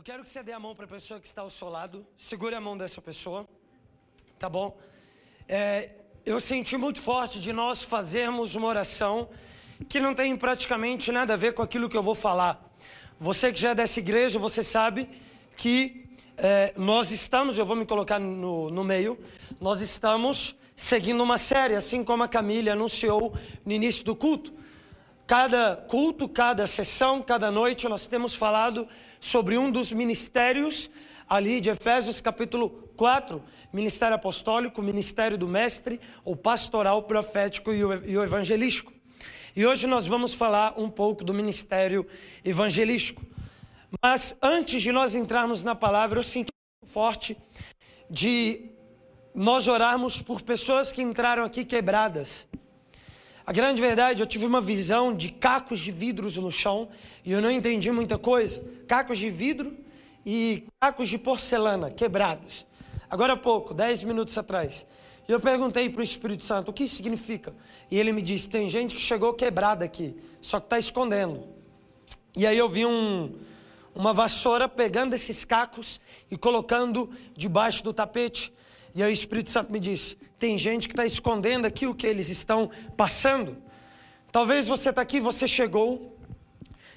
Eu quero que você dê a mão para a pessoa que está ao seu lado. Segure a mão dessa pessoa. Tá bom? É, eu senti muito forte de nós fazermos uma oração que não tem praticamente nada a ver com aquilo que eu vou falar. Você que já é dessa igreja, você sabe que é, nós estamos, eu vou me colocar no, no meio, nós estamos seguindo uma série, assim como a Camila anunciou no início do culto. Cada culto, cada sessão, cada noite, nós temos falado sobre um dos ministérios ali de Efésios capítulo 4, ministério apostólico, ministério do mestre, o pastoral, profético e o, evangelístico. E hoje nós vamos falar um pouco do ministério evangelístico. Mas antes de nós entrarmos na palavra, eu senti forte de nós orarmos por pessoas que entraram aqui quebradas a grande verdade, eu tive uma visão de cacos de vidros no chão e eu não entendi muita coisa. Cacos de vidro e cacos de porcelana quebrados. Agora há pouco, dez minutos atrás, eu perguntei para o Espírito Santo o que isso significa. E ele me disse: tem gente que chegou quebrada aqui, só que está escondendo. E aí eu vi um, uma vassoura pegando esses cacos e colocando debaixo do tapete. E aí o Espírito Santo me disse: tem gente que está escondendo aqui o que eles estão passando. Talvez você está aqui, você chegou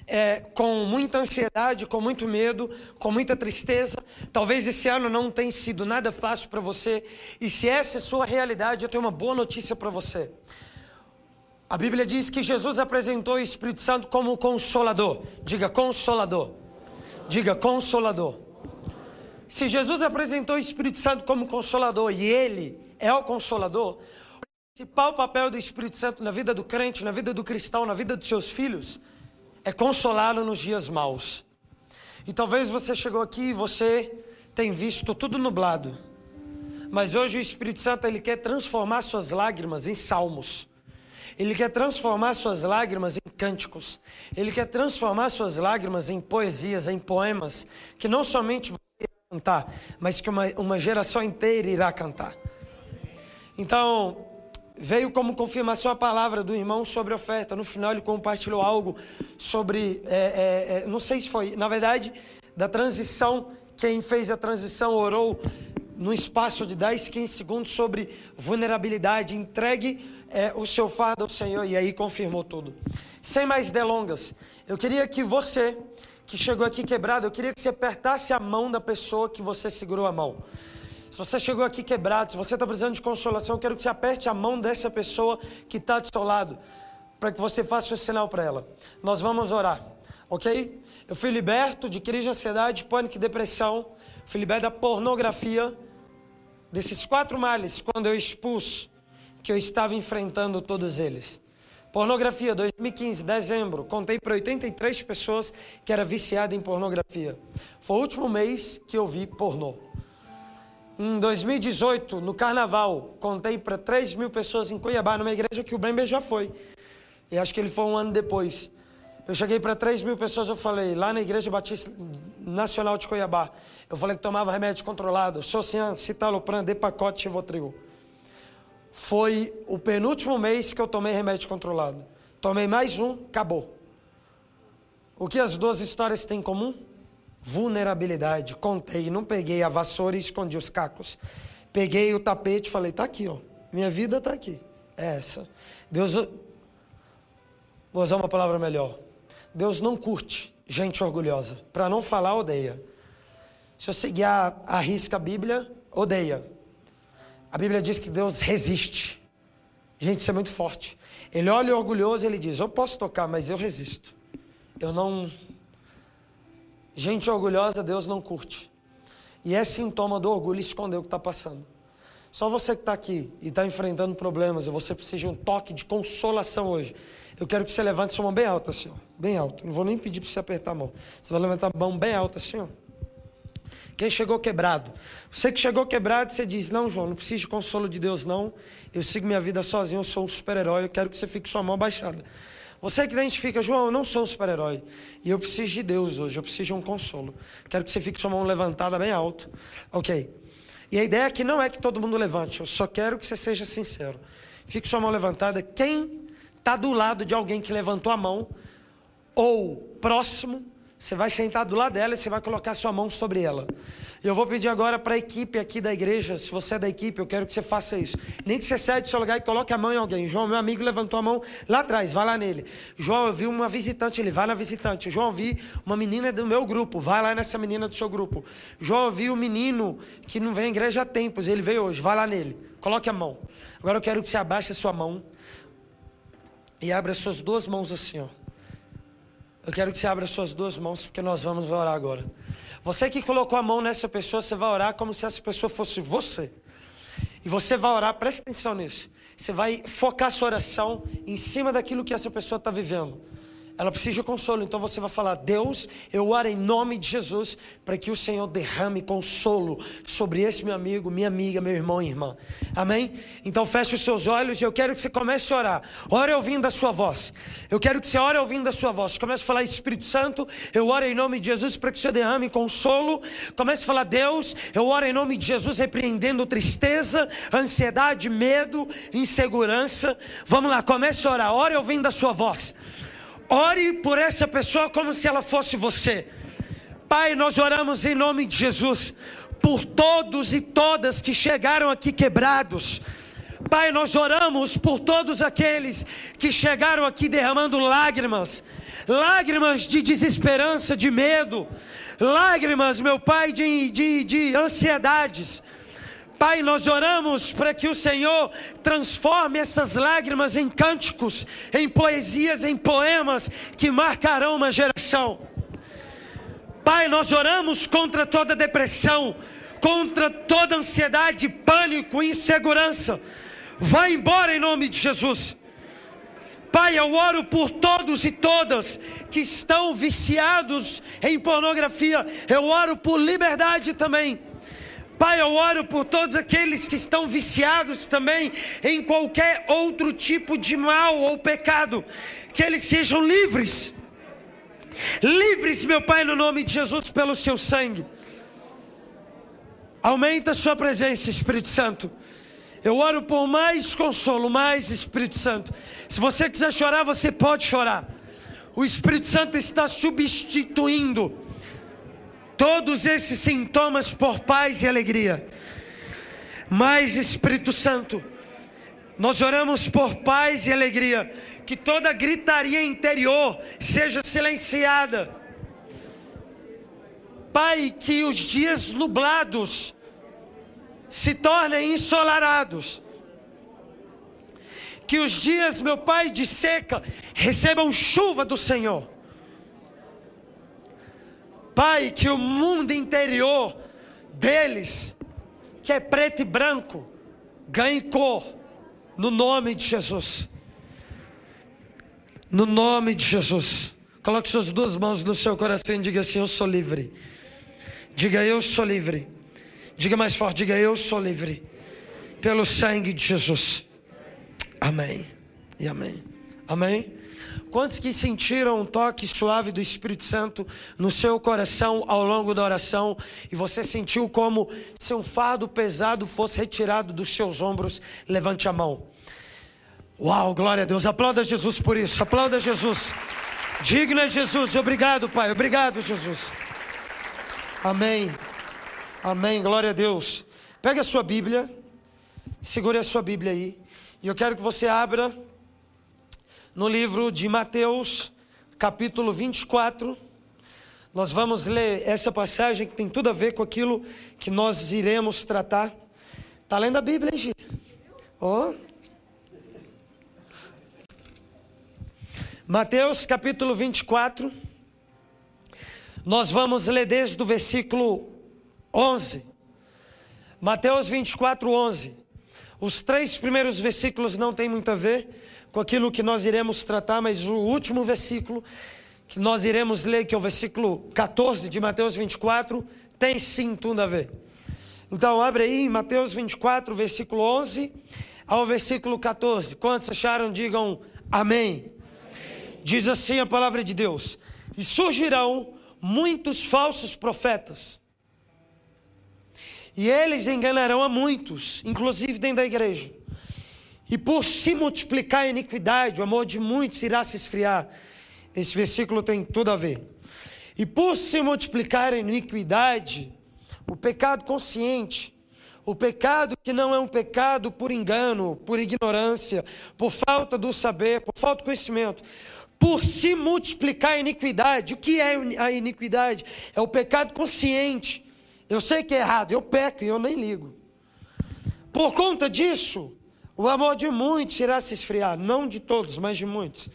é, com muita ansiedade, com muito medo, com muita tristeza. Talvez esse ano não tenha sido nada fácil para você. E se essa é sua realidade, eu tenho uma boa notícia para você. A Bíblia diz que Jesus apresentou o Espírito Santo como consolador. Diga consolador. Diga consolador. Se Jesus apresentou o Espírito Santo como consolador e ele é o consolador, o principal papel do Espírito Santo na vida do crente, na vida do cristão, na vida dos seus filhos, é consolá-lo nos dias maus. E talvez você chegou aqui e você tem visto tudo nublado. Mas hoje o Espírito Santo ele quer transformar suas lágrimas em salmos. Ele quer transformar suas lágrimas em cânticos. Ele quer transformar suas lágrimas em poesias, em poemas, que não somente você irá cantar, mas que uma, uma geração inteira irá cantar. Então, veio como confirmação a palavra do irmão sobre oferta. No final, ele compartilhou algo sobre, é, é, é, não sei se foi, na verdade, da transição. Quem fez a transição orou no espaço de 10, 15 segundos sobre vulnerabilidade. Entregue é, o seu fardo ao Senhor e aí confirmou tudo. Sem mais delongas, eu queria que você, que chegou aqui quebrado, eu queria que você apertasse a mão da pessoa que você segurou a mão. Se você chegou aqui quebrado, se você está precisando de consolação, eu quero que você aperte a mão dessa pessoa que está do seu lado, para que você faça o sinal para ela. Nós vamos orar, ok? Eu fui liberto de crise de ansiedade, pânico e depressão. Fui liberto da pornografia, desses quatro males, quando eu expus que eu estava enfrentando todos eles. Pornografia, 2015, dezembro, contei para 83 pessoas que era viciada em pornografia. Foi o último mês que eu vi pornô. Em 2018, no carnaval, contei para 3 mil pessoas em Cuiabá, numa igreja que o Brember já foi. E acho que ele foi um ano depois. Eu cheguei para 3 mil pessoas, eu falei, lá na Igreja Batista Nacional de Cuiabá, eu falei que tomava remédio controlado, Socian, Citalopram, Depacote, Chivotril. Foi o penúltimo mês que eu tomei remédio controlado. Tomei mais um, acabou. O que as duas histórias têm em comum? Vulnerabilidade. Contei, não peguei a vassoura e escondi os cacos. Peguei o tapete e falei: tá aqui, ó. Minha vida tá aqui. É essa. Deus. Vou usar uma palavra melhor. Deus não curte gente orgulhosa. Para não falar, odeia. Se você guiar a risca a Bíblia, odeia. A Bíblia diz que Deus resiste. Gente, isso é muito forte. Ele olha orgulhoso e ele diz: Eu posso tocar, mas eu resisto. Eu não, Gente orgulhosa, Deus não curte. E é sintoma do orgulho esconder o que está passando. Só você que está aqui e está enfrentando problemas, e você precisa de um toque de consolação hoje. Eu quero que você levante sua mão bem alta, ó. Bem alto. Não vou nem pedir para você apertar a mão. Você vai levantar a mão bem alta, ó. Quem chegou quebrado? Você que chegou quebrado, você diz: Não, João, não preciso de consolo de Deus, não. Eu sigo minha vida sozinho, eu sou um super-herói. Eu quero que você fique com sua mão baixada. Você que identifica, João, eu não sou um super-herói. E eu preciso de Deus hoje, eu preciso de um consolo. Quero que você fique com sua mão levantada bem alto. Ok. E a ideia aqui não é que todo mundo levante, eu só quero que você seja sincero. Fique sua mão levantada. Quem está do lado de alguém que levantou a mão, ou próximo, Você vai sentar do lado dela e você vai colocar sua mão sobre ela. Eu vou pedir agora para a equipe aqui da igreja, se você é da equipe, eu quero que você faça isso. Nem que você saia do seu lugar e coloque a mão em alguém. João, meu amigo, levantou a mão lá atrás, vai lá nele. João, eu vi uma visitante, ele vai na visitante. João, eu vi uma menina do meu grupo, vai lá nessa menina do seu grupo. João, eu vi um menino que não vem à igreja há tempos, ele veio hoje, vai lá nele. Coloque a mão. Agora eu quero que você abaixe a sua mão e abra as suas duas mãos assim, ó. Eu quero que você abra as suas duas mãos, porque nós vamos orar agora. Você que colocou a mão nessa pessoa, você vai orar como se essa pessoa fosse você. E você vai orar, preste atenção nisso. Você vai focar sua oração em cima daquilo que essa pessoa está vivendo. Ela precisa de consolo, então você vai falar: Deus, eu oro em nome de Jesus para que o Senhor derrame consolo sobre esse meu amigo, minha amiga, meu irmão e irmã. Amém? Então feche os seus olhos e eu quero que você comece a orar. Ore ouvindo a sua voz. Eu quero que você ore ouvindo a sua voz. Comece a falar: Espírito Santo, eu oro em nome de Jesus para que o Senhor derrame consolo. Comece a falar: Deus, eu oro em nome de Jesus repreendendo tristeza, ansiedade, medo, insegurança. Vamos lá, comece a orar. Ore ouvindo a sua voz. Ore por essa pessoa como se ela fosse você. Pai, nós oramos em nome de Jesus por todos e todas que chegaram aqui quebrados. Pai, nós oramos por todos aqueles que chegaram aqui derramando lágrimas, lágrimas de desesperança, de medo, lágrimas, meu Pai, de, de, de ansiedades. Pai, nós oramos para que o Senhor transforme essas lágrimas em cânticos, em poesias, em poemas que marcarão uma geração. Pai, nós oramos contra toda depressão, contra toda ansiedade, pânico, insegurança. Vai embora em nome de Jesus. Pai, eu oro por todos e todas que estão viciados em pornografia. Eu oro por liberdade também Pai, eu oro por todos aqueles que estão viciados também em qualquer outro tipo de mal ou pecado, que eles sejam livres. Livres, meu Pai, no nome de Jesus, pelo seu sangue. Aumenta a sua presença, Espírito Santo. Eu oro por mais consolo, mais Espírito Santo. Se você quiser chorar, você pode chorar. O Espírito Santo está substituindo todos esses sintomas por paz e alegria. Mas Espírito Santo, nós oramos por paz e alegria, que toda gritaria interior seja silenciada. Pai, que os dias nublados se tornem ensolarados. Que os dias, meu Pai, de seca recebam chuva do Senhor Pai, que o mundo interior deles, que é preto e branco, ganhe cor, no nome de Jesus. No nome de Jesus. Coloque suas duas mãos no seu coração e diga assim: Eu sou livre. Diga, Eu sou livre. Diga mais forte: Diga, Eu sou livre. Pelo sangue de Jesus. Amém. E amém. Amém. Quantos que sentiram um toque suave do Espírito Santo no seu coração ao longo da oração e você sentiu como se um fardo pesado fosse retirado dos seus ombros? Levante a mão. Uau, glória a Deus. Aplauda Jesus por isso. Aplauda Jesus. Digno é Jesus. Obrigado, Pai. Obrigado, Jesus. Amém. Amém. Glória a Deus. Pega a sua Bíblia. Segure a sua Bíblia aí. E eu quero que você abra no livro de Mateus, capítulo 24. Nós vamos ler essa passagem que tem tudo a ver com aquilo que nós iremos tratar. Está lendo a Bíblia, hein, Gi? Oh. Mateus capítulo 24. Nós vamos ler desde o versículo 11. Mateus 24, 11. Os três primeiros versículos não tem muito a ver com aquilo que nós iremos tratar, mas o último versículo que nós iremos ler, que é o versículo 14 de Mateus 24, tem sim tudo a ver. Então, abre aí Mateus 24, versículo 11 ao versículo 14. Quantos acharam? Digam amém. amém. Diz assim a palavra de Deus: E surgirão muitos falsos profetas, e eles enganarão a muitos, inclusive dentro da igreja. E por se multiplicar a iniquidade, o amor de muitos irá se esfriar. Esse versículo tem tudo a ver. E por se multiplicar a iniquidade, o pecado consciente, o pecado que não é um pecado por engano, por ignorância, por falta do saber, por falta de conhecimento, por se multiplicar a iniquidade. O que é a iniquidade? É o pecado consciente. Eu sei que é errado, eu peco e eu nem ligo. Por conta disso, o amor de muitos irá se esfriar, não de todos, mas de muitos.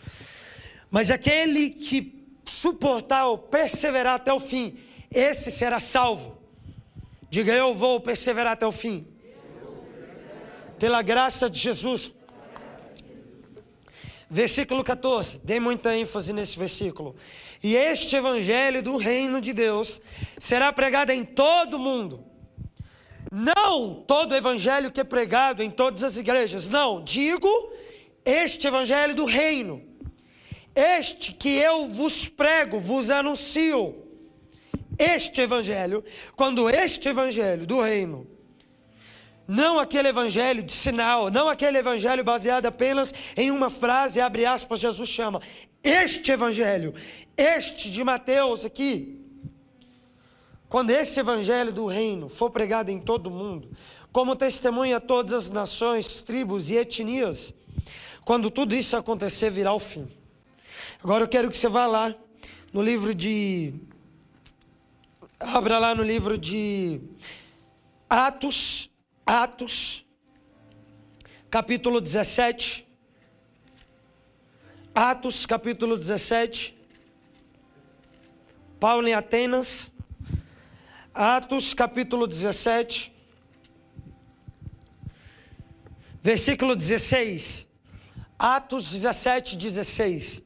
Mas aquele que suportar ou perseverar até o fim, esse será salvo. Diga, eu vou perseverar até o fim. Pela graça de Jesus. Versículo 14, dê muita ênfase nesse versículo. E este evangelho do reino de Deus será pregado em todo o mundo. Não todo evangelho que é pregado em todas as igrejas, não. Digo este evangelho do reino. Este que eu vos prego, vos anuncio este evangelho, quando este evangelho do reino, não aquele evangelho de sinal, não aquele evangelho baseado apenas em uma frase, abre aspas, Jesus chama, este evangelho, este de Mateus aqui, quando esse evangelho do reino for pregado em todo o mundo, como testemunha a todas as nações, tribos e etnias, quando tudo isso acontecer, virá o fim. Agora eu quero que você vá lá no livro de Abra lá no livro de Atos, Atos, capítulo 17. Atos, capítulo 17. Paulo em Atenas. Atos, capítulo 17. Versículo 16. Atos 17, 16.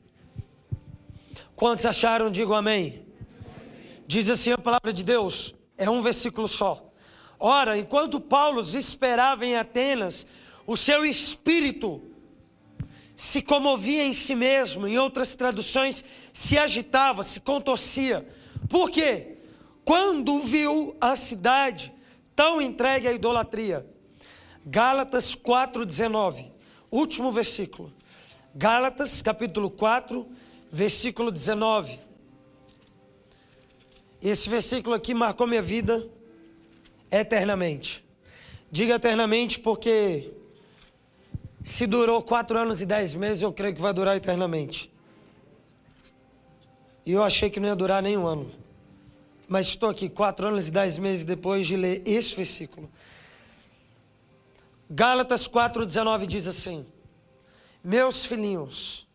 Quantos acharam? Digo amém. Diz assim a palavra de Deus, é um versículo só. Ora, enquanto Paulo esperava em Atenas, o seu espírito se comovia em si mesmo, em outras traduções, se agitava, se contorcia. Por quê? Quando viu a cidade tão entregue à idolatria. Gálatas 4,19, último versículo. Gálatas capítulo 4, versículo 19. Esse versículo aqui marcou minha vida eternamente. Diga eternamente porque se durou quatro anos e dez meses, eu creio que vai durar eternamente. E eu achei que não ia durar nem um ano. Mas estou aqui quatro anos e dez meses depois de ler esse versículo. Gálatas 4,19 diz assim: Meus filhinhos,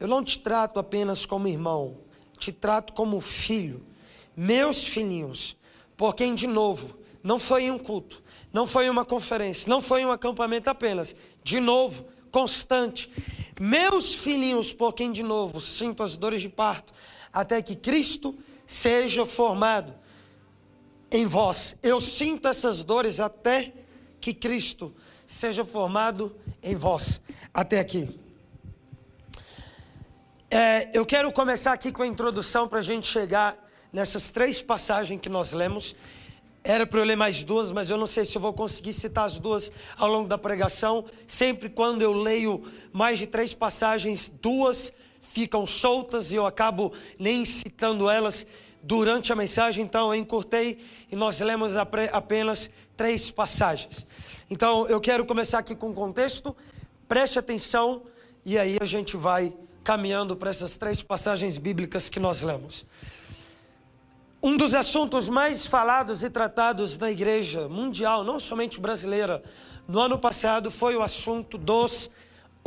eu não te trato apenas como irmão, te trato como filho, meus filhinhos, por quem de novo, não foi em um culto, não foi em uma conferência, não foi em um acampamento apenas, de novo, constante, meus filhinhos, por quem de novo sinto as dores de parto, até que Cristo seja formado em vós. Eu sinto essas dores até que Cristo seja formado em vós. Até aqui. É, eu quero começar aqui com a introdução para a gente chegar nessas três passagens que nós lemos. Era para eu ler mais duas, mas eu não sei se eu vou conseguir citar as duas ao longo da pregação. Sempre quando eu leio mais de três passagens, duas ficam soltas e eu acabo nem citando elas durante a mensagem. Então eu encurtei e nós lemos apenas três passagens. Então eu quero começar aqui com o contexto. Preste atenção e aí a gente vai caminhando para essas três passagens bíblicas que nós lemos. Um dos assuntos mais falados e tratados na igreja mundial, não somente brasileira, no ano passado foi o assunto dos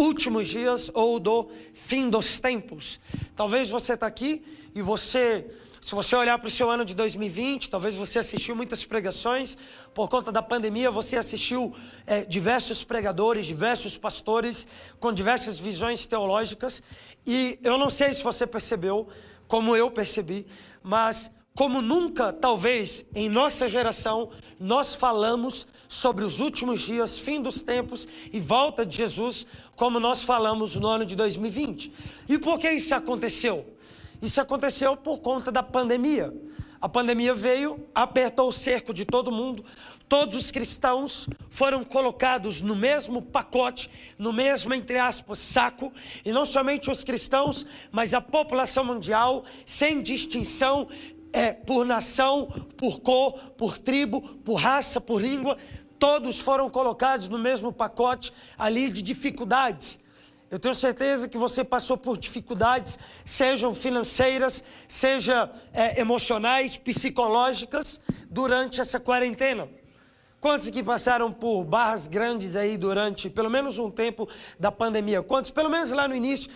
últimos dias ou do fim dos tempos. Talvez você está aqui e você se você olhar para o seu ano de 2020, talvez você assistiu muitas pregações, por conta da pandemia, você assistiu é, diversos pregadores, diversos pastores, com diversas visões teológicas, e eu não sei se você percebeu, como eu percebi, mas como nunca, talvez, em nossa geração, nós falamos sobre os últimos dias, fim dos tempos e volta de Jesus, como nós falamos no ano de 2020. E por que isso aconteceu? Isso aconteceu por conta da pandemia. A pandemia veio, apertou o cerco de todo mundo. Todos os cristãos foram colocados no mesmo pacote, no mesmo, entre aspas, saco. E não somente os cristãos, mas a população mundial, sem distinção é, por nação, por cor, por tribo, por raça, por língua. Todos foram colocados no mesmo pacote ali de dificuldades. Eu tenho certeza que você passou por dificuldades, sejam financeiras, sejam é, emocionais, psicológicas, durante essa quarentena. Quantos que passaram por barras grandes aí durante pelo menos um tempo da pandemia? Quantos, pelo menos lá no início,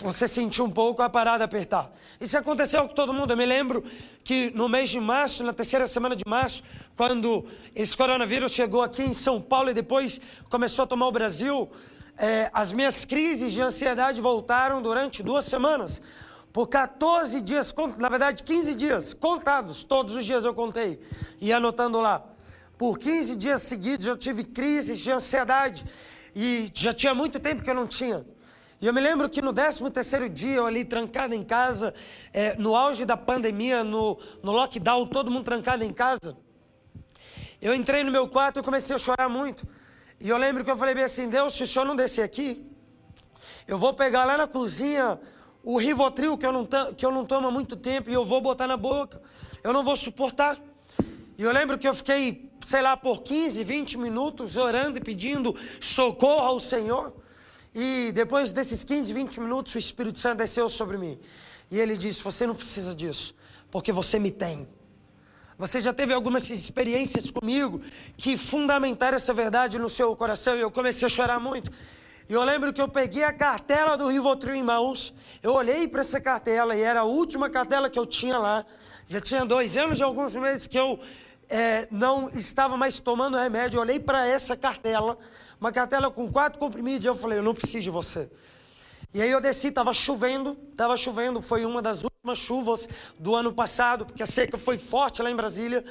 você sentiu um pouco a parada apertar? Isso aconteceu com todo mundo. Eu me lembro que no mês de março, na terceira semana de março, quando esse coronavírus chegou aqui em São Paulo e depois começou a tomar o Brasil, é, as minhas crises de ansiedade voltaram durante duas semanas. Por 14 dias, na verdade 15 dias, contados, todos os dias eu contei, e anotando lá. Por 15 dias seguidos eu tive crises de ansiedade, e já tinha muito tempo que eu não tinha. E eu me lembro que no 13 terceiro dia, eu ali trancado em casa, é, no auge da pandemia, no, no lockdown, todo mundo trancado em casa, eu entrei no meu quarto e comecei a chorar muito. E eu lembro que eu falei bem assim: Deus, se o senhor não descer aqui, eu vou pegar lá na cozinha o Rivotril, que eu, não, que eu não tomo há muito tempo, e eu vou botar na boca. Eu não vou suportar. E eu lembro que eu fiquei, sei lá, por 15, 20 minutos orando e pedindo socorro ao Senhor. E depois desses 15, 20 minutos, o Espírito Santo desceu sobre mim. E ele disse: Você não precisa disso, porque você me tem. Você já teve algumas experiências comigo que fundamentaram essa verdade no seu coração e eu comecei a chorar muito. E eu lembro que eu peguei a cartela do Rivotril em mãos, eu olhei para essa cartela e era a última cartela que eu tinha lá. Já tinha dois anos e alguns meses que eu é, não estava mais tomando remédio. Eu olhei para essa cartela, uma cartela com quatro comprimidos, eu falei: Eu não preciso de você. E aí eu desci, estava chovendo, estava chovendo, foi uma das últimas chuvas do ano passado, porque a seca foi forte lá em Brasília.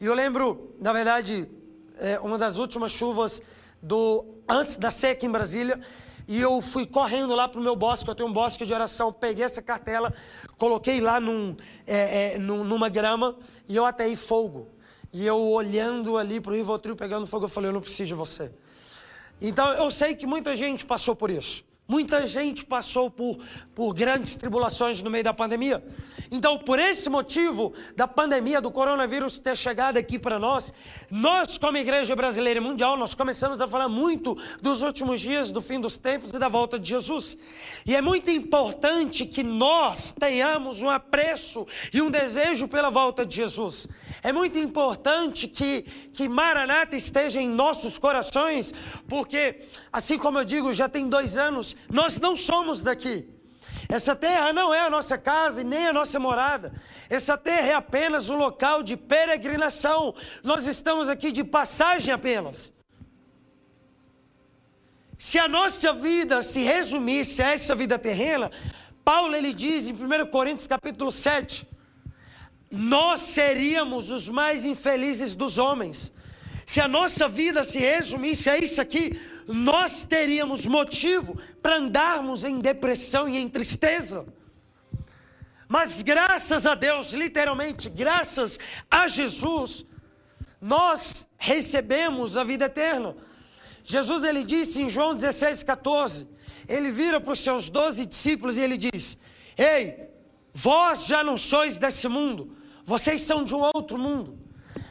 E eu lembro, na verdade, é, uma das últimas chuvas do antes da seca em Brasília. E eu fui correndo lá para o meu bosque, eu tenho um bosque de oração, peguei essa cartela, coloquei lá num, é, é, numa grama e eu atei fogo. E eu olhando ali para o Rivotril pegando fogo, eu falei, eu não preciso de você. Então eu sei que muita gente passou por isso. Muita gente passou por, por grandes tribulações no meio da pandemia. Então, por esse motivo da pandemia, do coronavírus ter chegado aqui para nós, nós, como Igreja Brasileira e Mundial, nós começamos a falar muito dos últimos dias, do fim dos tempos e da volta de Jesus. E é muito importante que nós tenhamos um apreço e um desejo pela volta de Jesus. É muito importante que, que Maranata esteja em nossos corações, porque, assim como eu digo, já tem dois anos nós não somos daqui. Essa terra não é a nossa casa e nem a nossa morada. Essa terra é apenas um local de peregrinação. Nós estamos aqui de passagem apenas. Se a nossa vida se resumisse a essa vida terrena, Paulo ele diz em 1 Coríntios capítulo 7, nós seríamos os mais infelizes dos homens. Se a nossa vida se resumisse a isso aqui, nós teríamos motivo para andarmos em depressão e em tristeza. Mas graças a Deus, literalmente, graças a Jesus, nós recebemos a vida eterna. Jesus ele disse em João 16, 14, ele vira para os seus doze discípulos e ele diz: Ei, vós já não sois desse mundo, vocês são de um outro mundo.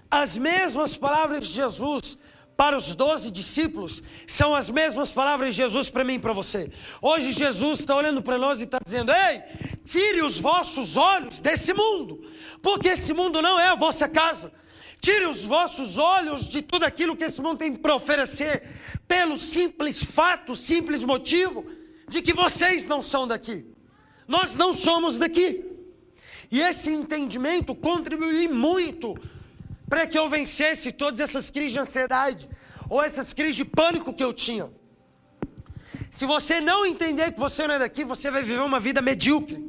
As mesmas palavras de Jesus para os doze discípulos são as mesmas palavras de Jesus para mim e para você. Hoje Jesus está olhando para nós e está dizendo: Ei, tire os vossos olhos desse mundo, porque esse mundo não é a vossa casa. Tire os vossos olhos de tudo aquilo que esse mundo tem para oferecer, pelo simples fato, simples motivo de que vocês não são daqui. Nós não somos daqui. E esse entendimento contribuiu muito para que eu vencesse todas essas crises de ansiedade ou essas crises de pânico que eu tinha. Se você não entender que você não é daqui, você vai viver uma vida medíocre.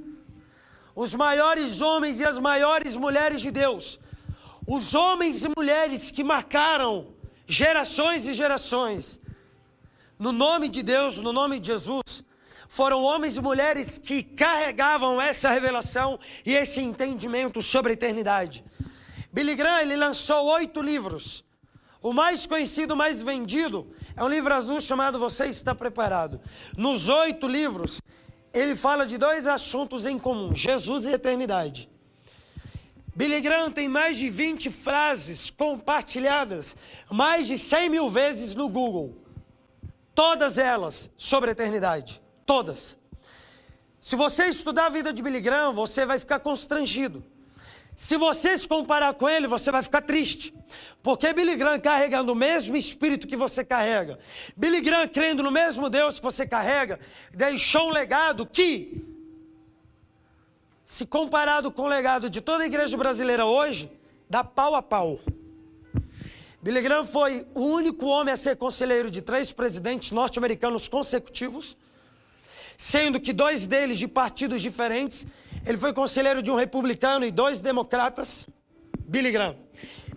Os maiores homens e as maiores mulheres de Deus, os homens e mulheres que marcaram gerações e gerações, no nome de Deus, no nome de Jesus, foram homens e mulheres que carregavam essa revelação e esse entendimento sobre a eternidade. Billy Graham ele lançou oito livros. O mais conhecido, mais vendido, é um livro azul chamado Você Está Preparado. Nos oito livros, ele fala de dois assuntos em comum: Jesus e eternidade. Billy Graham tem mais de 20 frases compartilhadas, mais de 100 mil vezes no Google. Todas elas sobre a eternidade. Todas. Se você estudar a vida de Billy Graham, você vai ficar constrangido. Se você se comparar com ele, você vai ficar triste. Porque Billy Graham carregando o mesmo espírito que você carrega, Billy Graham crendo no mesmo Deus que você carrega, deixou um legado que se comparado com o legado de toda a igreja brasileira hoje, dá pau a pau. Billy Graham foi o único homem a ser conselheiro de três presidentes norte-americanos consecutivos, sendo que dois deles de partidos diferentes. Ele foi conselheiro de um republicano e dois democratas. Billy Graham.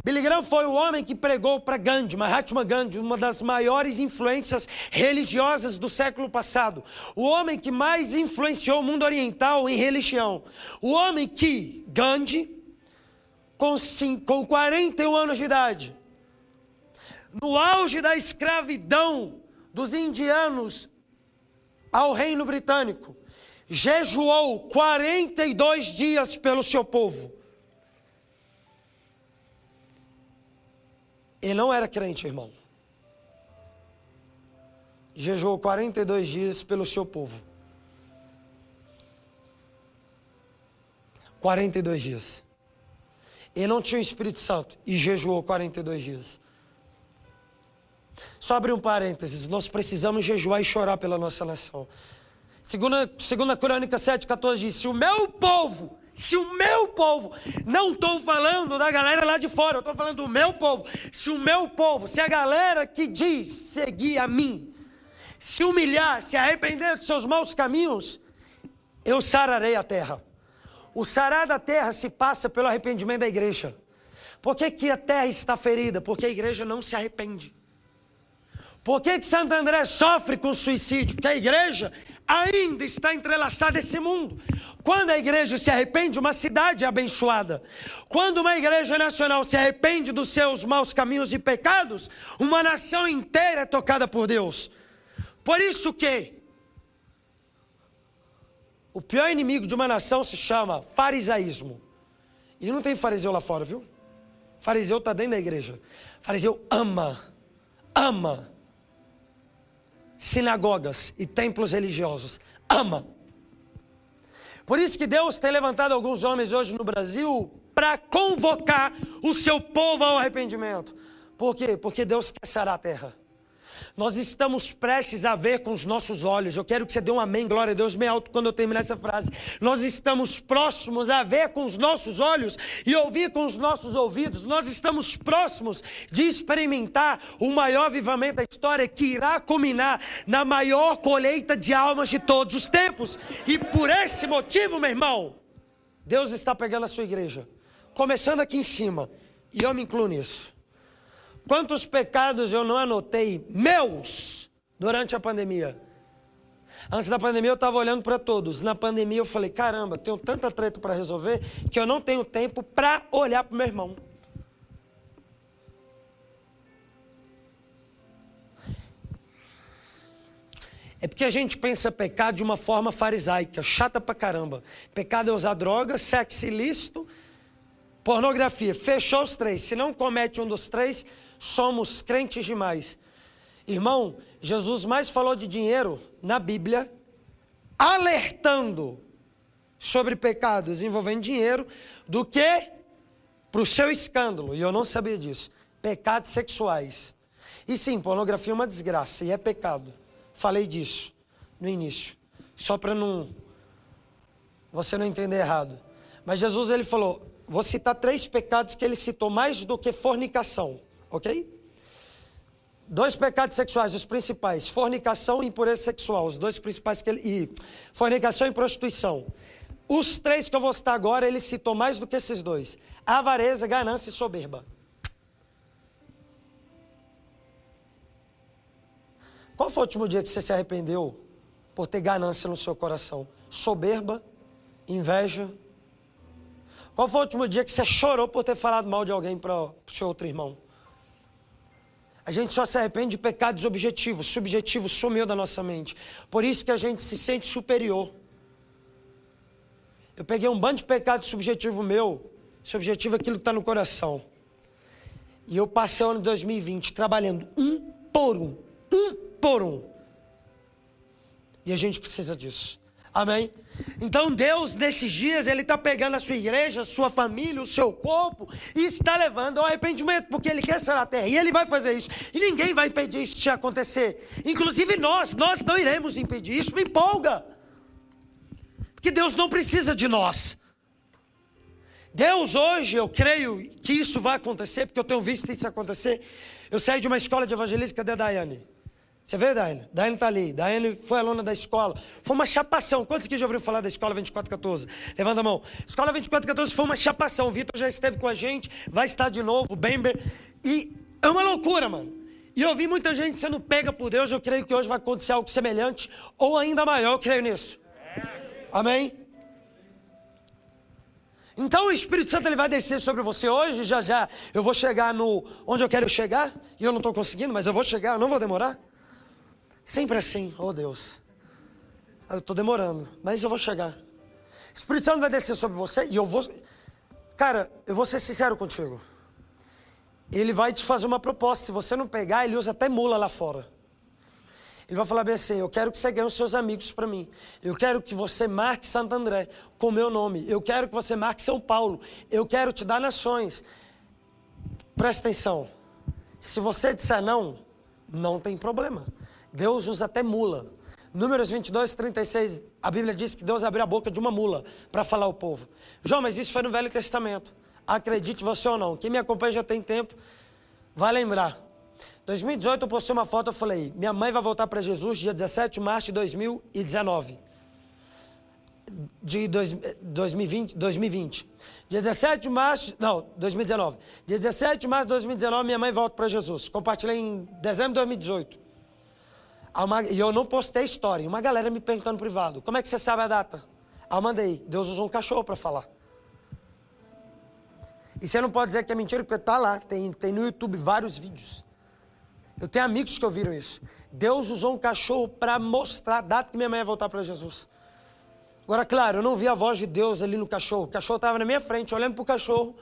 Billy Graham foi o homem que pregou para Gandhi, Mahatma Gandhi, uma das maiores influências religiosas do século passado. O homem que mais influenciou o mundo oriental em religião. O homem que Gandhi, com, com 41 anos de idade, no auge da escravidão dos indianos ao reino britânico, jejuou 42 dias pelo seu povo. Ele não era crente, irmão. Jejuou 42 dias pelo seu povo. 42 dias. Ele não tinha o Espírito Santo e jejuou 42 dias. Só abrir um parênteses, nós precisamos jejuar e chorar pela nossa nação. Segunda, segunda Crônica 7, 14 diz: Se o meu povo se o meu povo, não estou falando da galera lá de fora, eu estou falando do meu povo. Se o meu povo, se a galera que diz seguir a mim, se humilhar, se arrepender dos seus maus caminhos, eu sararei a terra. O sarar da terra se passa pelo arrependimento da igreja. Por que, que a terra está ferida? Porque a igreja não se arrepende. Por que, que Santo André sofre com suicídio? Porque a igreja ainda está entrelaçada a esse mundo. Quando a igreja se arrepende, uma cidade é abençoada. Quando uma igreja nacional se arrepende dos seus maus caminhos e pecados, uma nação inteira é tocada por Deus. Por isso que o pior inimigo de uma nação se chama farisaísmo. E não tem fariseu lá fora, viu? Fariseu está dentro da igreja. Fariseu ama, ama sinagogas e templos religiosos. Ama. Por isso que Deus tem levantado alguns homens hoje no Brasil para convocar o seu povo ao arrependimento. Por quê? Porque Deus quer sarar a terra. Nós estamos prestes a ver com os nossos olhos. Eu quero que você dê um amém, glória a Deus, bem alto quando eu terminar essa frase. Nós estamos próximos a ver com os nossos olhos e ouvir com os nossos ouvidos. Nós estamos próximos de experimentar o maior avivamento da história que irá culminar na maior colheita de almas de todos os tempos. E por esse motivo, meu irmão, Deus está pegando a sua igreja, começando aqui em cima, e eu me incluo nisso. Quantos pecados eu não anotei meus durante a pandemia? Antes da pandemia eu estava olhando para todos. Na pandemia eu falei: caramba, tenho tanta treta para resolver que eu não tenho tempo para olhar para o meu irmão. É porque a gente pensa pecado de uma forma farisaica, chata pra caramba. Pecado é usar droga, sexo ilícito, pornografia. Fechou os três. Se não comete um dos três, somos crentes demais. Irmão, Jesus mais falou de dinheiro na Bíblia, alertando sobre pecados envolvendo dinheiro, do que para o seu escândalo, e eu não sabia disso, pecados sexuais. E sim, pornografia é uma desgraça, e é pecado. Falei disso no início, só para não você não entender errado. Mas Jesus ele falou, vou citar três pecados que ele citou mais do que fornicação ok? Dois pecados sexuais, os principais: fornicação e impureza sexual, os dois principais que ele. E fornicação e prostituição. Os três que eu vou citar agora, ele citou mais do que esses dois: avareza, ganância e soberba. Qual foi o último dia que você se arrependeu por ter ganância no seu coração. Soberba, inveja. Qual foi o último dia que você chorou por ter falado mal de alguém para o seu outro irmão? A gente só se arrepende de pecados objetivos. Subjetivo sumiu da nossa mente. Por isso que a gente se sente superior. Eu peguei um bando de pecado subjetivo meu. Subjetivo é aquilo que está no coração. E eu passei o ano de 2020 trabalhando um por um. Um por um. E a gente precisa disso. Amém? Então Deus, nesses dias, Ele está pegando a sua igreja, a sua família, o seu corpo e está levando ao arrependimento, porque Ele quer ser a terra e Ele vai fazer isso. E ninguém vai impedir isso de acontecer. Inclusive nós, nós não iremos impedir. Isso me empolga. Porque Deus não precisa de nós. Deus hoje, eu creio que isso vai acontecer, porque eu tenho visto isso acontecer. Eu saí de uma escola de evangelismo, cadê a Daiane? Você vê, Daiane? Daiane está ali. Daiane foi aluna da escola. Foi uma chapação. Quantos aqui já ouviram falar da Escola 2414? Levanta a mão. Escola 2414 foi uma chapação. O Vitor já esteve com a gente, vai estar de novo, Bember. E é uma loucura, mano. E eu vi muita gente sendo pega por Deus. Eu creio que hoje vai acontecer algo semelhante ou ainda maior. Eu creio nisso. Amém? Então o Espírito Santo ele vai descer sobre você hoje, já já. Eu vou chegar no onde eu quero chegar, e eu não estou conseguindo, mas eu vou chegar, eu não vou demorar. Sempre assim, oh Deus. Eu estou demorando, mas eu vou chegar. O Espírito Santo vai descer sobre você e eu vou. Cara, eu vou ser sincero contigo. Ele vai te fazer uma proposta. Se você não pegar, ele usa até mula lá fora. Ele vai falar bem assim: Eu quero que você ganhe os seus amigos para mim. Eu quero que você marque Santo André com meu nome. Eu quero que você marque São Paulo. Eu quero te dar nações. Presta atenção. Se você disser não, não tem problema. Deus usa até mula. Números 22, 36, a Bíblia diz que Deus abriu a boca de uma mula para falar ao povo. João, mas isso foi no Velho Testamento. Acredite você ou não. Quem me acompanha já tem tempo, vai lembrar. 2018 eu postei uma foto, eu falei, minha mãe vai voltar para Jesus dia 17 de março de 2019. De dois, 2020, 2020. Dia 17 de março, não, 2019. Dia 17 de março de 2019, minha mãe volta para Jesus. Compartilhei em dezembro de 2018. E eu não postei história. Uma galera me perguntando no privado, como é que você sabe a data? Aí eu mandei, Deus usou um cachorro para falar. E você não pode dizer que é mentira, porque está lá, tem, tem no YouTube vários vídeos. Eu tenho amigos que ouviram isso. Deus usou um cachorro para mostrar a data que minha mãe ia voltar para Jesus. Agora, claro, eu não vi a voz de Deus ali no cachorro. O cachorro estava na minha frente, olhando para o cachorro.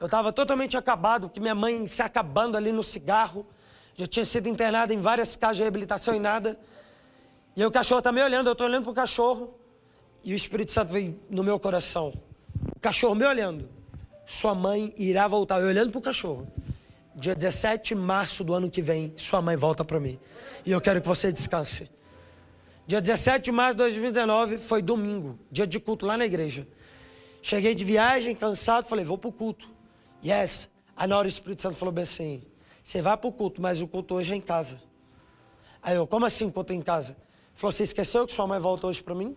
Eu estava totalmente acabado, porque minha mãe se acabando ali no cigarro. Já tinha sido internada em várias casas de reabilitação e nada. E aí o cachorro está me olhando, eu estou olhando para o cachorro. E o Espírito Santo veio no meu coração. O cachorro me olhando. Sua mãe irá voltar. Eu olhando para o cachorro. Dia 17 de março do ano que vem, sua mãe volta para mim. E eu quero que você descanse. Dia 17 de março de 2019 foi domingo, dia de culto lá na igreja. Cheguei de viagem, cansado, falei, vou para o culto. Yes. Aí na hora o Espírito Santo falou bem assim: você vai para o culto, mas o culto hoje é em casa. Aí eu, como assim o culto é em casa? Falou, você esqueceu que sua mãe volta hoje para mim?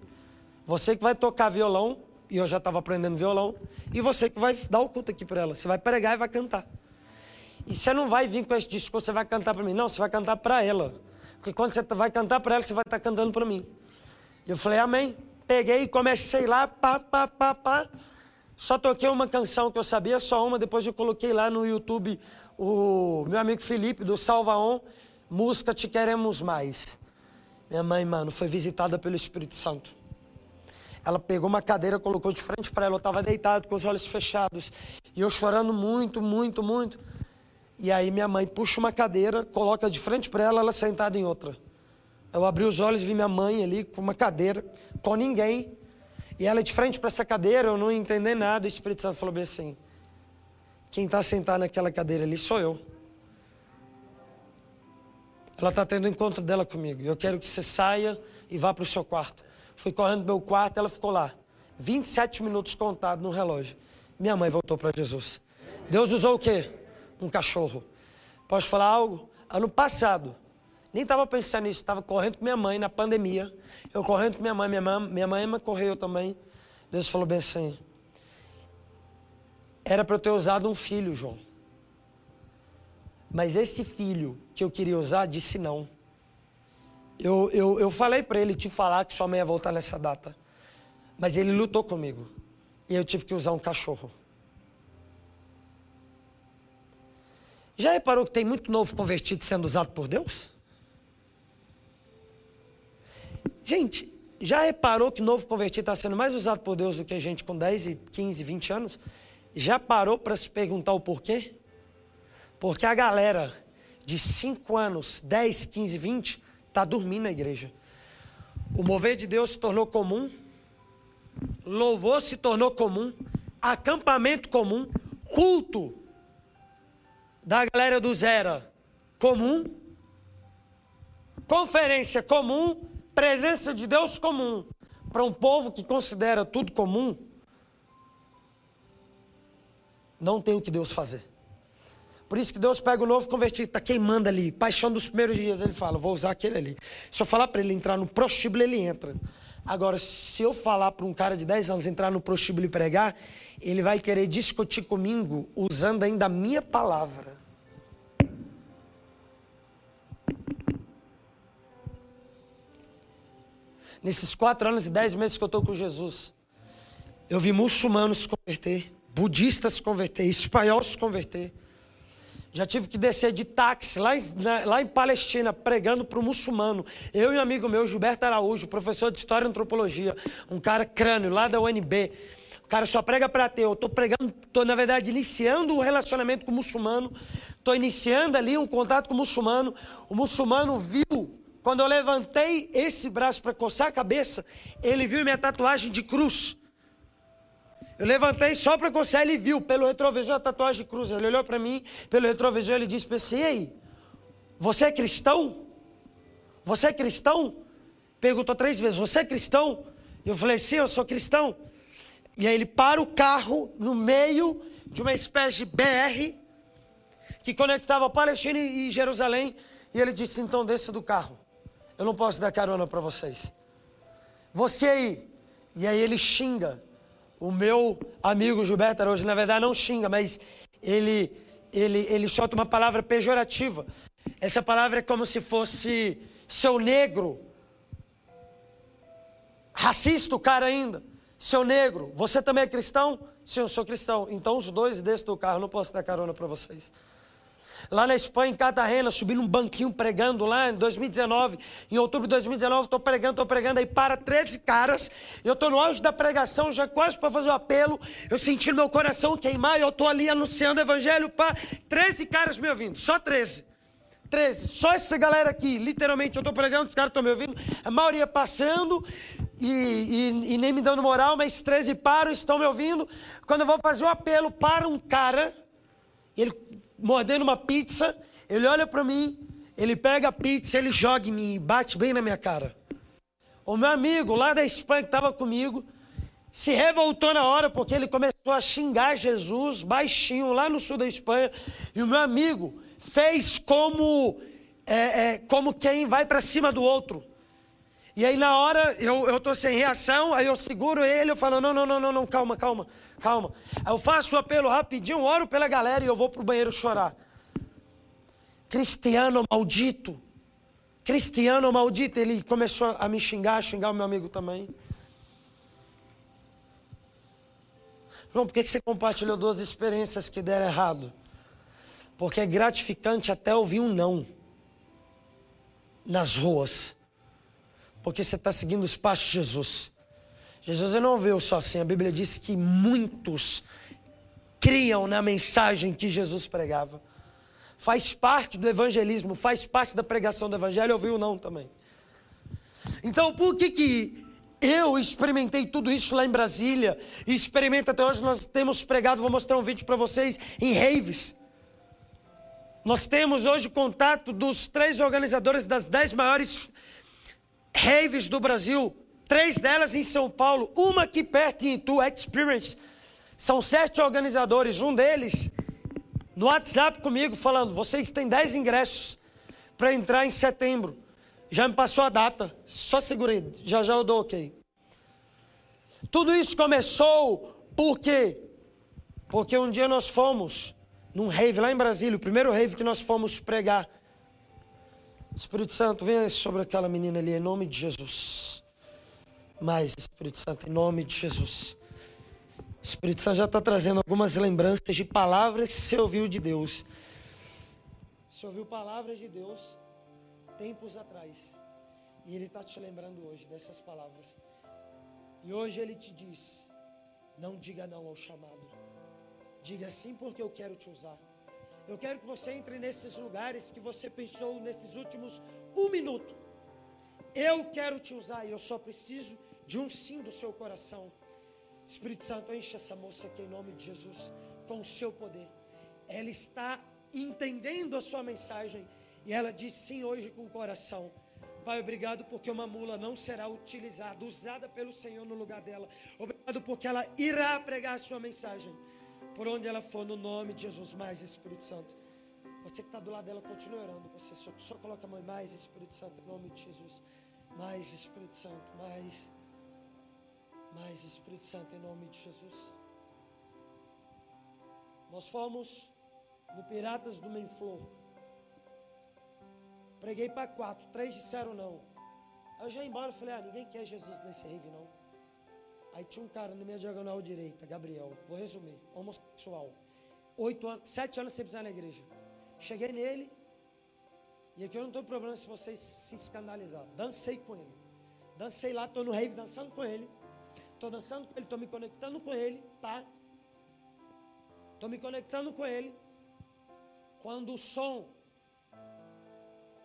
Você que vai tocar violão, e eu já estava aprendendo violão, e você que vai dar o culto aqui para ela. Você vai pregar e vai cantar. E você não vai vir com esse discurso, você vai cantar para mim. Não, você vai cantar para ela. Porque quando você vai cantar para ela, você vai estar tá cantando para mim. E eu falei, amém. Peguei e comecei lá, pá, pá, pá, pá. Só toquei uma canção que eu sabia, só uma. Depois eu coloquei lá no YouTube o meu amigo Felipe, do Salvaon, música Te Queremos Mais. Minha mãe, mano, foi visitada pelo Espírito Santo. Ela pegou uma cadeira, colocou de frente para ela. Eu estava deitado com os olhos fechados. E eu chorando muito, muito, muito. E aí minha mãe puxa uma cadeira, coloca de frente para ela, ela sentada em outra. Eu abri os olhos e vi minha mãe ali com uma cadeira, com ninguém. E ela de frente para essa cadeira, eu não entendi nada. O Espírito Santo falou bem assim: quem está sentado naquela cadeira ali sou eu. Ela está tendo um encontro dela comigo. Eu quero que você saia e vá para o seu quarto. Fui correndo para meu quarto, ela ficou lá. 27 minutos contados no relógio. Minha mãe voltou para Jesus. Deus usou o quê? um cachorro. Posso falar algo? Ano passado, nem estava pensando nisso, estava correndo com minha mãe na pandemia. Eu correndo com minha mãe, minha mãe, minha mãe me correu também. Deus falou bem assim: era para eu ter usado um filho, João. Mas esse filho que eu queria usar disse não. Eu, eu, eu falei para ele te falar que sua mãe ia voltar nessa data. Mas ele lutou comigo. E eu tive que usar um cachorro. Já reparou que tem muito novo convertido sendo usado por Deus? Gente, já reparou que novo convertido está sendo mais usado por Deus do que gente com 10, 15, 20 anos? Já parou para se perguntar o porquê? Porque a galera de 5 anos, 10, 15, 20 está dormindo na igreja. O mover de Deus se tornou comum, louvor se tornou comum, acampamento comum, culto da galera do Zera comum, conferência comum, presença de Deus comum. Para um povo que considera tudo comum, não tem o que Deus fazer. Por isso que Deus pega o novo convertido, está queimando ali, paixão dos primeiros dias, ele fala, vou usar aquele ali. Se eu falar para ele entrar no prostíbulo, ele entra. Agora, se eu falar para um cara de 10 anos entrar no prostíbulo e pregar, ele vai querer discutir comigo usando ainda a minha palavra. Nesses quatro anos e dez meses que eu estou com Jesus, eu vi muçulmanos se converter, budistas se converter, espanhóis se converter. Já tive que descer de táxi lá em, lá em Palestina, pregando para o muçulmano. Eu e um amigo meu, Gilberto Araújo, professor de História e Antropologia, um cara crânio lá da UNB. O cara só prega para ateu. Eu estou pregando, estou, na verdade, iniciando o um relacionamento com o muçulmano. Estou iniciando ali um contato com o muçulmano. O muçulmano viu, quando eu levantei esse braço para coçar a cabeça, ele viu minha tatuagem de cruz. Eu levantei só para coçar, ele viu pelo retrovisor a tatuagem de cruz. Ele olhou para mim, pelo retrovisor, ele disse assim: Ei, você é cristão? Você é cristão? Perguntou três vezes: Você é cristão? Eu falei: Sim, eu sou cristão. E aí ele para o carro no meio de uma espécie de BR que conectava Palestina e Jerusalém. E ele disse: Então desça do carro. Eu não posso dar carona para vocês. Você aí. E aí ele xinga o meu amigo Gilberto hoje, na verdade, não xinga, mas ele, ele, ele solta uma palavra pejorativa. Essa palavra é como se fosse seu negro. Racista o cara ainda. Seu negro, você também é cristão? Sim, eu sou cristão. Então os dois descem do carro, não posso dar carona para vocês. Lá na Espanha, em Cartagena, subi num banquinho pregando lá em 2019. Em outubro de 2019, estou pregando, estou pregando. Aí para 13 caras. Eu estou no auge da pregação, já quase para fazer o apelo. Eu senti meu coração queimar. E eu estou ali anunciando o evangelho para 13 caras me ouvindo. Só 13. 13. Só essa galera aqui. Literalmente, eu estou pregando, os caras estão me ouvindo. A maioria passando. E, e, e nem me dando moral, mas 13 param, estão me ouvindo. Quando eu vou fazer o apelo para um cara, ele mordendo uma pizza, ele olha para mim, ele pega a pizza, ele joga em mim e bate bem na minha cara. O meu amigo lá da Espanha que estava comigo se revoltou na hora porque ele começou a xingar Jesus baixinho lá no sul da Espanha. E o meu amigo fez como, é, é, como quem vai para cima do outro. E aí na hora eu, eu tô sem reação, aí eu seguro ele, eu falo, não, não, não, não, não, calma, calma, calma. Aí eu faço o apelo rapidinho, oro pela galera e eu vou pro banheiro chorar. Cristiano maldito. Cristiano maldito. Ele começou a me xingar, a xingar o meu amigo também. João, por que você compartilhou duas experiências que deram errado? Porque é gratificante até ouvir um não nas ruas porque você está seguindo os passos de Jesus. Jesus não veio só assim, a Bíblia diz que muitos criam na mensagem que Jesus pregava. Faz parte do evangelismo, faz parte da pregação do evangelho, ouviu não também. Então, por que que eu experimentei tudo isso lá em Brasília e experimento até hoje, nós temos pregado, vou mostrar um vídeo para vocês, em raves. Nós temos hoje contato dos três organizadores das dez maiores raves do Brasil, três delas em São Paulo, uma aqui perto em Itu, Experience. São sete organizadores, um deles no WhatsApp comigo falando: vocês têm dez ingressos para entrar em setembro. Já me passou a data, só segurei, já já eu dou ok. Tudo isso começou por quê? Porque um dia nós fomos num rave lá em Brasília, o primeiro rave que nós fomos pregar. Espírito Santo, venha sobre aquela menina ali, em nome de Jesus. Mais, Espírito Santo, em nome de Jesus. Espírito Santo já está trazendo algumas lembranças de palavras que você ouviu de Deus. Você ouviu palavras de Deus tempos atrás. E Ele está te lembrando hoje dessas palavras. E hoje Ele te diz: não diga não ao chamado. Diga sim porque eu quero te usar. Eu quero que você entre nesses lugares que você pensou nesses últimos um minuto. Eu quero te usar e eu só preciso de um sim do seu coração. Espírito Santo, enche essa moça aqui em nome de Jesus com o seu poder. Ela está entendendo a sua mensagem e ela diz sim hoje com o coração. Pai, obrigado porque uma mula não será utilizada, usada pelo Senhor no lugar dela. Obrigado porque ela irá pregar a sua mensagem. Por onde ela for, no nome de Jesus, mais Espírito Santo. Você que está do lado dela, continue orando. Você só, só coloca a mão mais Espírito Santo, em nome de Jesus. Mais Espírito Santo, mais. Mais Espírito Santo, em nome de Jesus. Nós fomos no Piratas do Menflor. Preguei para quatro, três disseram não. Eu já ia embora, falei, ah, ninguém quer Jesus nesse rave não. Aí tinha um cara na minha diagonal direita, Gabriel, vou resumir, homossexual. Oito anos, sete anos sem pisar na igreja. Cheguei nele, e aqui eu não tenho problema se vocês se escandalizar. Dancei com ele. Dancei lá, estou no rave dançando com ele. Estou dançando com ele, estou me conectando com ele, tá? Estou me conectando com ele. Quando o som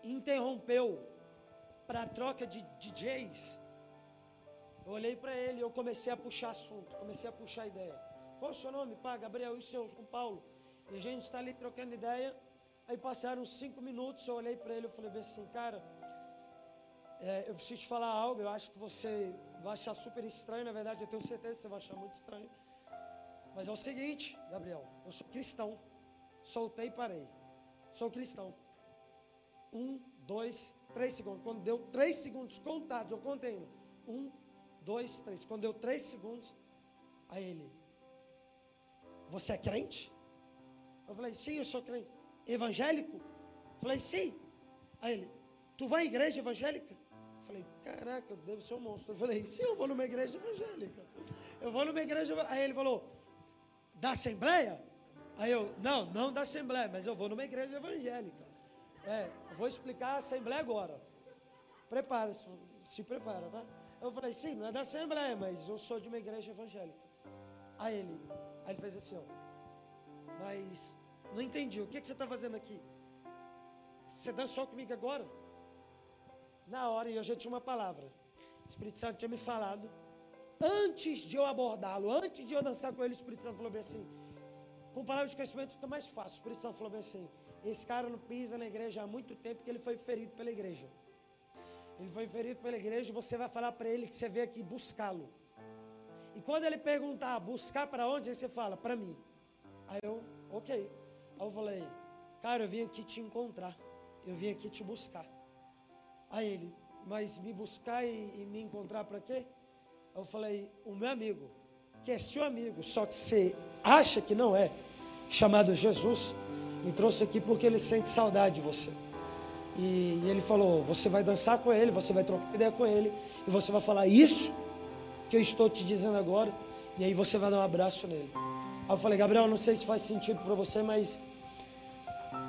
interrompeu para a troca de DJs, eu olhei para ele e eu comecei a puxar assunto, comecei a puxar ideia. Qual o seu nome? Pá, Gabriel, e o seu? João Paulo. E a gente está ali trocando ideia. Aí passaram cinco minutos, eu olhei para ele e falei assim, cara, é, eu preciso te falar algo, eu acho que você vai achar super estranho, na verdade eu tenho certeza que você vai achar muito estranho. Mas é o seguinte, Gabriel, eu sou cristão. Soltei e parei. Sou cristão. Um, dois, três segundos. Quando deu três segundos contados, eu contei. Um, dois, três. Quando deu três segundos, aí ele, você é crente? Eu falei, sim, eu sou crente. Evangélico? Eu falei, sim. Aí ele, tu vai à igreja evangélica? Eu falei, caraca, eu devo ser um monstro. Eu falei, sim, eu vou numa igreja evangélica. Eu vou numa igreja. Aí ele falou, da Assembleia? Aí eu, não, não da Assembleia, mas eu vou numa igreja evangélica. É, eu vou explicar a Assembleia agora. Prepara-se, se prepara, tá? Eu falei, sim, não é da Assembleia, mas eu sou de uma igreja evangélica. Aí ele, aí ele fez assim, ó. Mas não entendi, o que, que você está fazendo aqui? Você dançou comigo agora? Na hora, e eu já tinha uma palavra. O Espírito Santo tinha me falado. Antes de eu abordá-lo, antes de eu dançar com ele, o Espírito Santo falou bem assim. Com palavras de conhecimento fica mais fácil. O Espírito Santo falou bem assim. Esse cara não pisa na igreja há muito tempo porque ele foi ferido pela igreja. Ele foi ferido pela igreja e você vai falar para ele que você veio aqui buscá-lo. E quando ele perguntar, buscar para onde? Aí você fala, para mim. Aí eu, ok. Aí eu falei, cara, eu vim aqui te encontrar. Eu vim aqui te buscar. Aí ele, mas me buscar e, e me encontrar para quê? Eu falei, o meu amigo, que é seu amigo, só que você acha que não é, chamado Jesus, me trouxe aqui porque ele sente saudade de você. E, ele falou: Você vai dançar com ele, você vai trocar ideia com ele, e você vai falar isso que eu estou te dizendo agora, e aí você vai dar um abraço nele. Aí eu falei: Gabriel, não sei se faz sentido para você, mas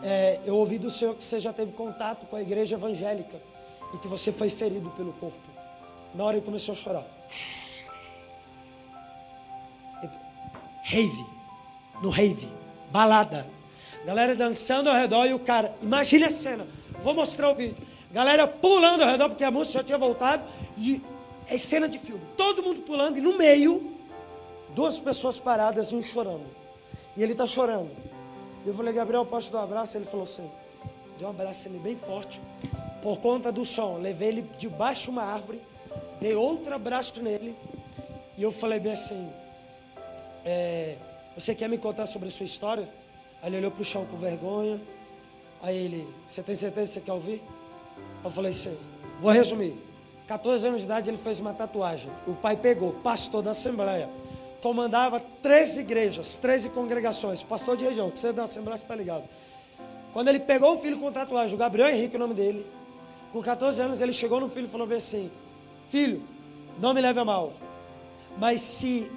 é, eu ouvi do Senhor que você já teve contato com a igreja evangélica e que você foi ferido pelo corpo. Na hora ele começou a chorar. Rave, no rave, balada, galera dançando ao redor e o cara, imagine a cena Vou mostrar o vídeo. Galera pulando ao redor, porque a música já tinha voltado. E é cena de filme. Todo mundo pulando e no meio, duas pessoas paradas, um chorando. E ele está chorando. Eu falei, Gabriel, posso dar um abraço? Ele falou assim. Deu um abraço nele bem forte. Por conta do som. Levei ele debaixo de uma árvore. Dei outro abraço nele. E eu falei bem assim. É, você quer me contar sobre a sua história? Aí ele olhou para o chão com vergonha. Aí ele, você tem certeza que você quer ouvir? Eu falei, sim. Vou resumir. 14 anos de idade ele fez uma tatuagem. O pai pegou, pastor da Assembleia. Comandava 13 igrejas, 13 congregações. Pastor de região, você é da Assembleia, você está ligado. Quando ele pegou o filho com tatuagem, o Gabriel Henrique, o nome dele, Com 14 anos, ele chegou no filho e falou bem assim: Filho, não me leve a mal, mas se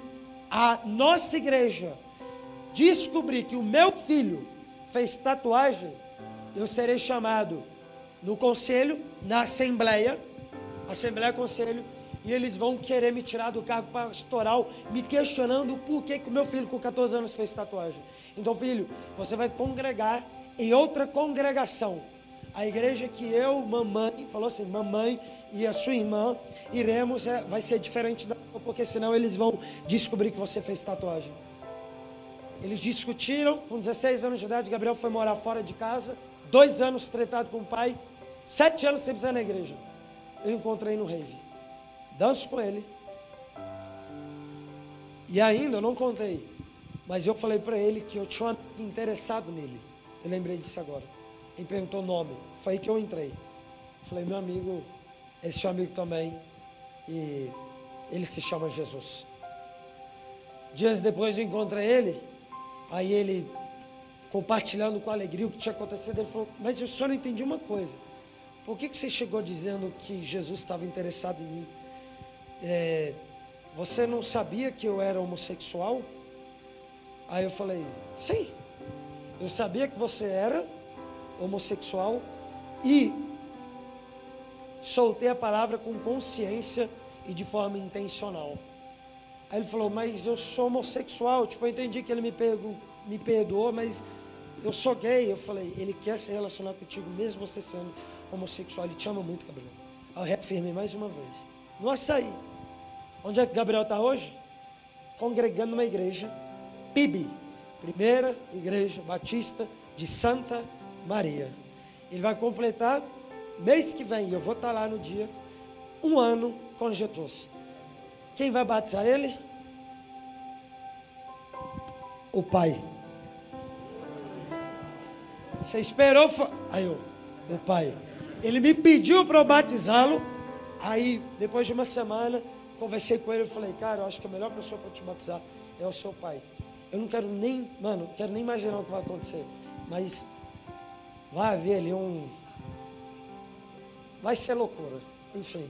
a nossa igreja descobrir que o meu filho fez tatuagem, eu serei chamado no conselho, na assembleia, assembleia conselho, e eles vão querer me tirar do cargo pastoral, me questionando por que, o meu filho com 14 anos fez tatuagem. Então, filho, você vai congregar em outra congregação. A igreja que eu, mamãe, falou assim, mamãe e a sua irmã iremos, é, vai ser diferente da porque senão eles vão descobrir que você fez tatuagem. Eles discutiram, com 16 anos de idade, Gabriel foi morar fora de casa, dois anos tratado com o pai, sete anos sem pisar na igreja. Eu encontrei no rave, danço com ele, e ainda eu não contei, mas eu falei para ele que eu tinha interessado nele. Eu lembrei disso agora. Ele perguntou o nome, foi aí que eu entrei. Eu falei, meu amigo, esse seu amigo também, e ele se chama Jesus. Dias depois eu encontrei ele, aí ele, compartilhando com alegria o que tinha acontecido, ele falou: Mas eu só não entendi uma coisa. Por que, que você chegou dizendo que Jesus estava interessado em mim? É, você não sabia que eu era homossexual? Aí eu falei: Sim, eu sabia que você era homossexual e soltei a palavra com consciência e de forma intencional. Aí ele falou, mas eu sou homossexual. Tipo, eu entendi que ele me, pegou, me perdoou, mas eu sou gay. Eu falei, ele quer se relacionar contigo, mesmo você sendo homossexual. Ele te ama muito, Gabriel. Eu reafirmei mais uma vez. No açaí. Onde é que Gabriel está hoje? Congregando numa igreja. PIB. Primeira Igreja Batista de Santa Maria. Ele vai completar mês que vem, eu vou estar lá no dia, um ano com Jesus. Quem vai batizar ele? O pai. Você esperou? Aí eu, o pai. Ele me pediu para eu batizá-lo. Aí, depois de uma semana, conversei com ele e falei, cara, eu acho que a melhor pessoa para te batizar é o seu pai. Eu não quero nem, mano, quero nem imaginar o que vai acontecer. Mas vai haver ali um. Vai ser loucura. Enfim.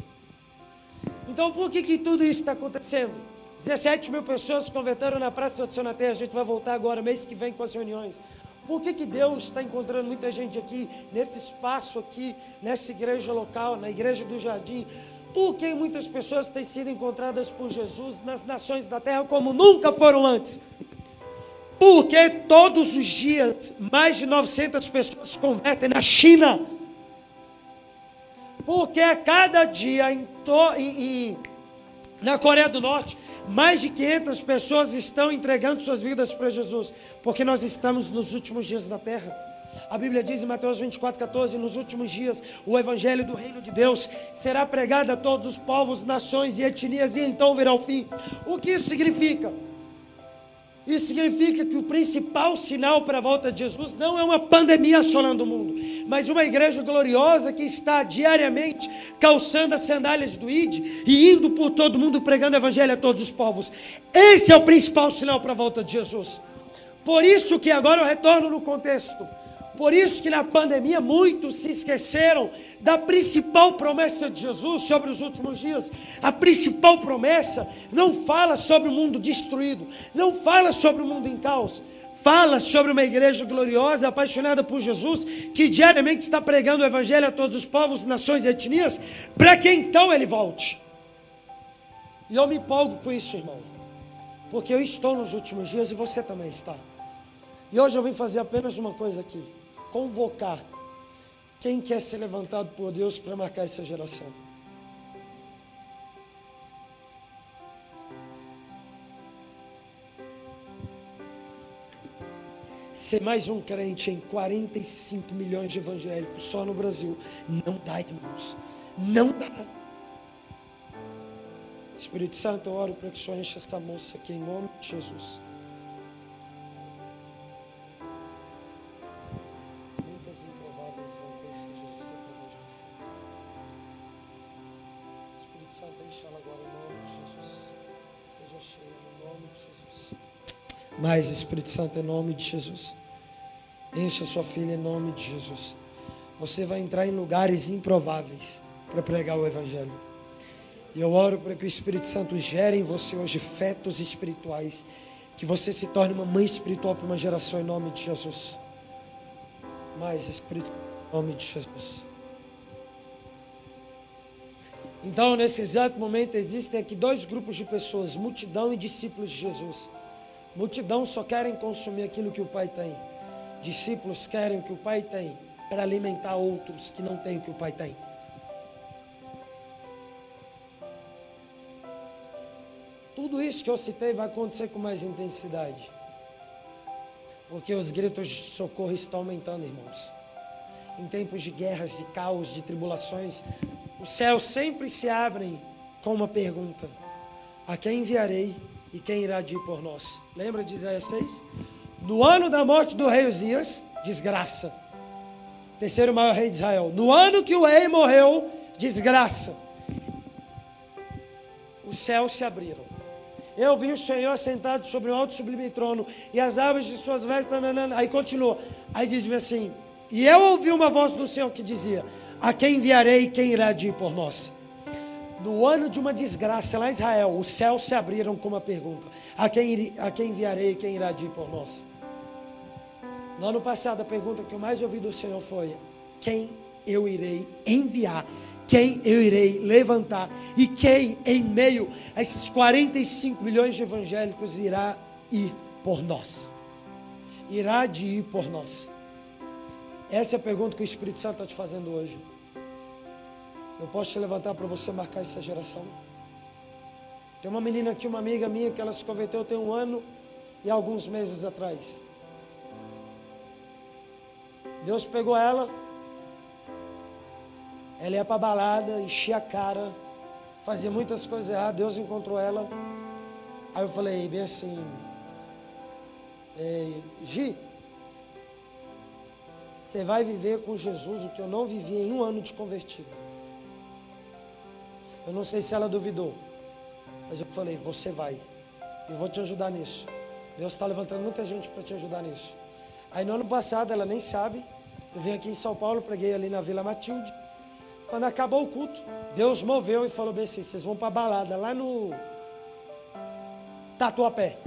Então, por que, que tudo isso está acontecendo? 17 mil pessoas se converteram na Praça de Terra. A gente vai voltar agora, mês que vem, com as reuniões. Por que, que Deus está encontrando muita gente aqui, nesse espaço aqui, nessa igreja local, na igreja do jardim? Por que muitas pessoas têm sido encontradas por Jesus nas nações da terra como nunca foram antes? Porque todos os dias mais de 900 pessoas se convertem na China. Porque a cada dia em, to, em, em, na Coreia do Norte, mais de 500 pessoas estão entregando suas vidas para Jesus. Porque nós estamos nos últimos dias da terra. A Bíblia diz em Mateus 24, 14: Nos últimos dias, o Evangelho do Reino de Deus será pregado a todos os povos, nações e etnias, e então virá o fim. O que isso significa? Isso significa que o principal sinal para a volta de Jesus não é uma pandemia assolando o mundo, mas uma igreja gloriosa que está diariamente calçando as sandálias do ID e indo por todo mundo pregando o evangelho a todos os povos. Esse é o principal sinal para a volta de Jesus. Por isso que agora eu retorno no contexto. Por isso que na pandemia muitos se esqueceram da principal promessa de Jesus sobre os últimos dias. A principal promessa não fala sobre o mundo destruído, não fala sobre o mundo em caos. Fala sobre uma igreja gloriosa, apaixonada por Jesus, que diariamente está pregando o evangelho a todos os povos, nações e etnias, para que então ele volte. E eu me empolgo com isso, irmão, porque eu estou nos últimos dias e você também está. E hoje eu vim fazer apenas uma coisa aqui convocar quem quer ser levantado por Deus para marcar essa geração. Ser mais um crente em 45 milhões de evangélicos só no Brasil não dá, irmãos. Não dá. Espírito Santo, eu oro para que o Senhor enche essa moça aqui em nome de Jesus. Mais Espírito Santo, em nome de Jesus. Encha sua filha em nome de Jesus. você vai entrar em lugares improváveis para pregar o Evangelho. E eu oro para que o Espírito Santo gere em você hoje fetos espirituais, que você se torne uma mãe espiritual para uma geração em nome de Jesus. Mais Espírito em nome de Jesus. Então, nesse exato momento, existem aqui dois grupos de pessoas: multidão e discípulos de Jesus. Multidão só querem consumir aquilo que o Pai tem. Discípulos querem o que o Pai tem para alimentar outros que não têm o que o Pai tem. Tudo isso que eu citei vai acontecer com mais intensidade. Porque os gritos de socorro estão aumentando, irmãos. Em tempos de guerras, de caos, de tribulações, os céus sempre se abrem com uma pergunta: A quem enviarei e quem irá ir por nós? Lembra de Isaías 6? No ano da morte do rei Uzias, desgraça. Terceiro maior rei de Israel. No ano que o rei morreu, desgraça. Os céus se abriram. Eu vi o Senhor sentado sobre um alto sublime trono, e as árvores de suas vestes. Aí continua. Aí diz-me assim: E eu ouvi uma voz do Senhor que dizia: A quem enviarei quem irá ir por nós? No ano de uma desgraça lá em Israel, os céus se abriram com uma pergunta: A quem, a quem enviarei e quem irá ir por nós? No ano passado, a pergunta que eu mais ouvi do Senhor foi: Quem eu irei enviar? Quem eu irei levantar? E quem, em meio a esses 45 milhões de evangélicos, irá ir por nós? Irá de ir por nós? Essa é a pergunta que o Espírito Santo está te fazendo hoje. Eu posso te levantar para você marcar essa geração? Tem uma menina aqui, uma amiga minha, que ela se converteu tem um ano e alguns meses atrás. Deus pegou ela, ela ia para a balada, enchia a cara, fazia muitas coisas erradas, Deus encontrou ela. Aí eu falei bem assim, Gi, você vai viver com Jesus o que eu não vivi em um ano de convertido. Eu não sei se ela duvidou, mas eu falei, você vai. Eu vou te ajudar nisso. Deus está levantando muita gente para te ajudar nisso. Aí no ano passado, ela nem sabe, eu vim aqui em São Paulo, preguei ali na Vila Matilde. Quando acabou o culto, Deus moveu e falou bem assim: vocês vão para a balada lá no Tatuapé.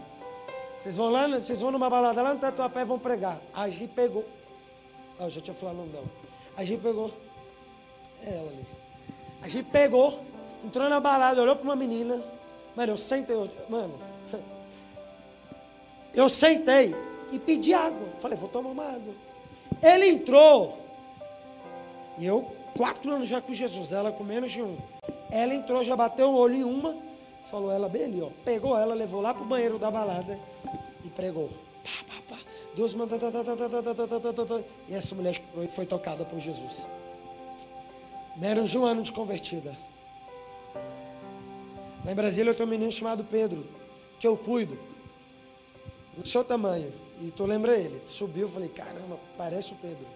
Vocês vão lá, vocês vão numa balada lá no Tatuapé e vão pregar. A Gi pegou. Ah, eu já tinha falado o nome dela. A Gi pegou. É ela ali. A Gi pegou, entrou na balada, olhou para uma menina. Mano, eu sentei. Mano, eu sentei e pedi água. Falei, vou tomar uma água. Ele entrou. E eu, quatro anos já com Jesus, ela com menos de um. Ela entrou, já bateu o olho em uma, falou ela bem ali, ó. Pegou ela, levou lá para o banheiro da balada e pregou. Pá, pá, pá. Deus mandou. E essa mulher foi tocada por Jesus. Menos de um ano de convertida. Lá em Brasília eu tenho um menino chamado Pedro, que eu cuido. Do seu tamanho. E tu lembra ele? Subiu, falei, caramba, parece o Pedro.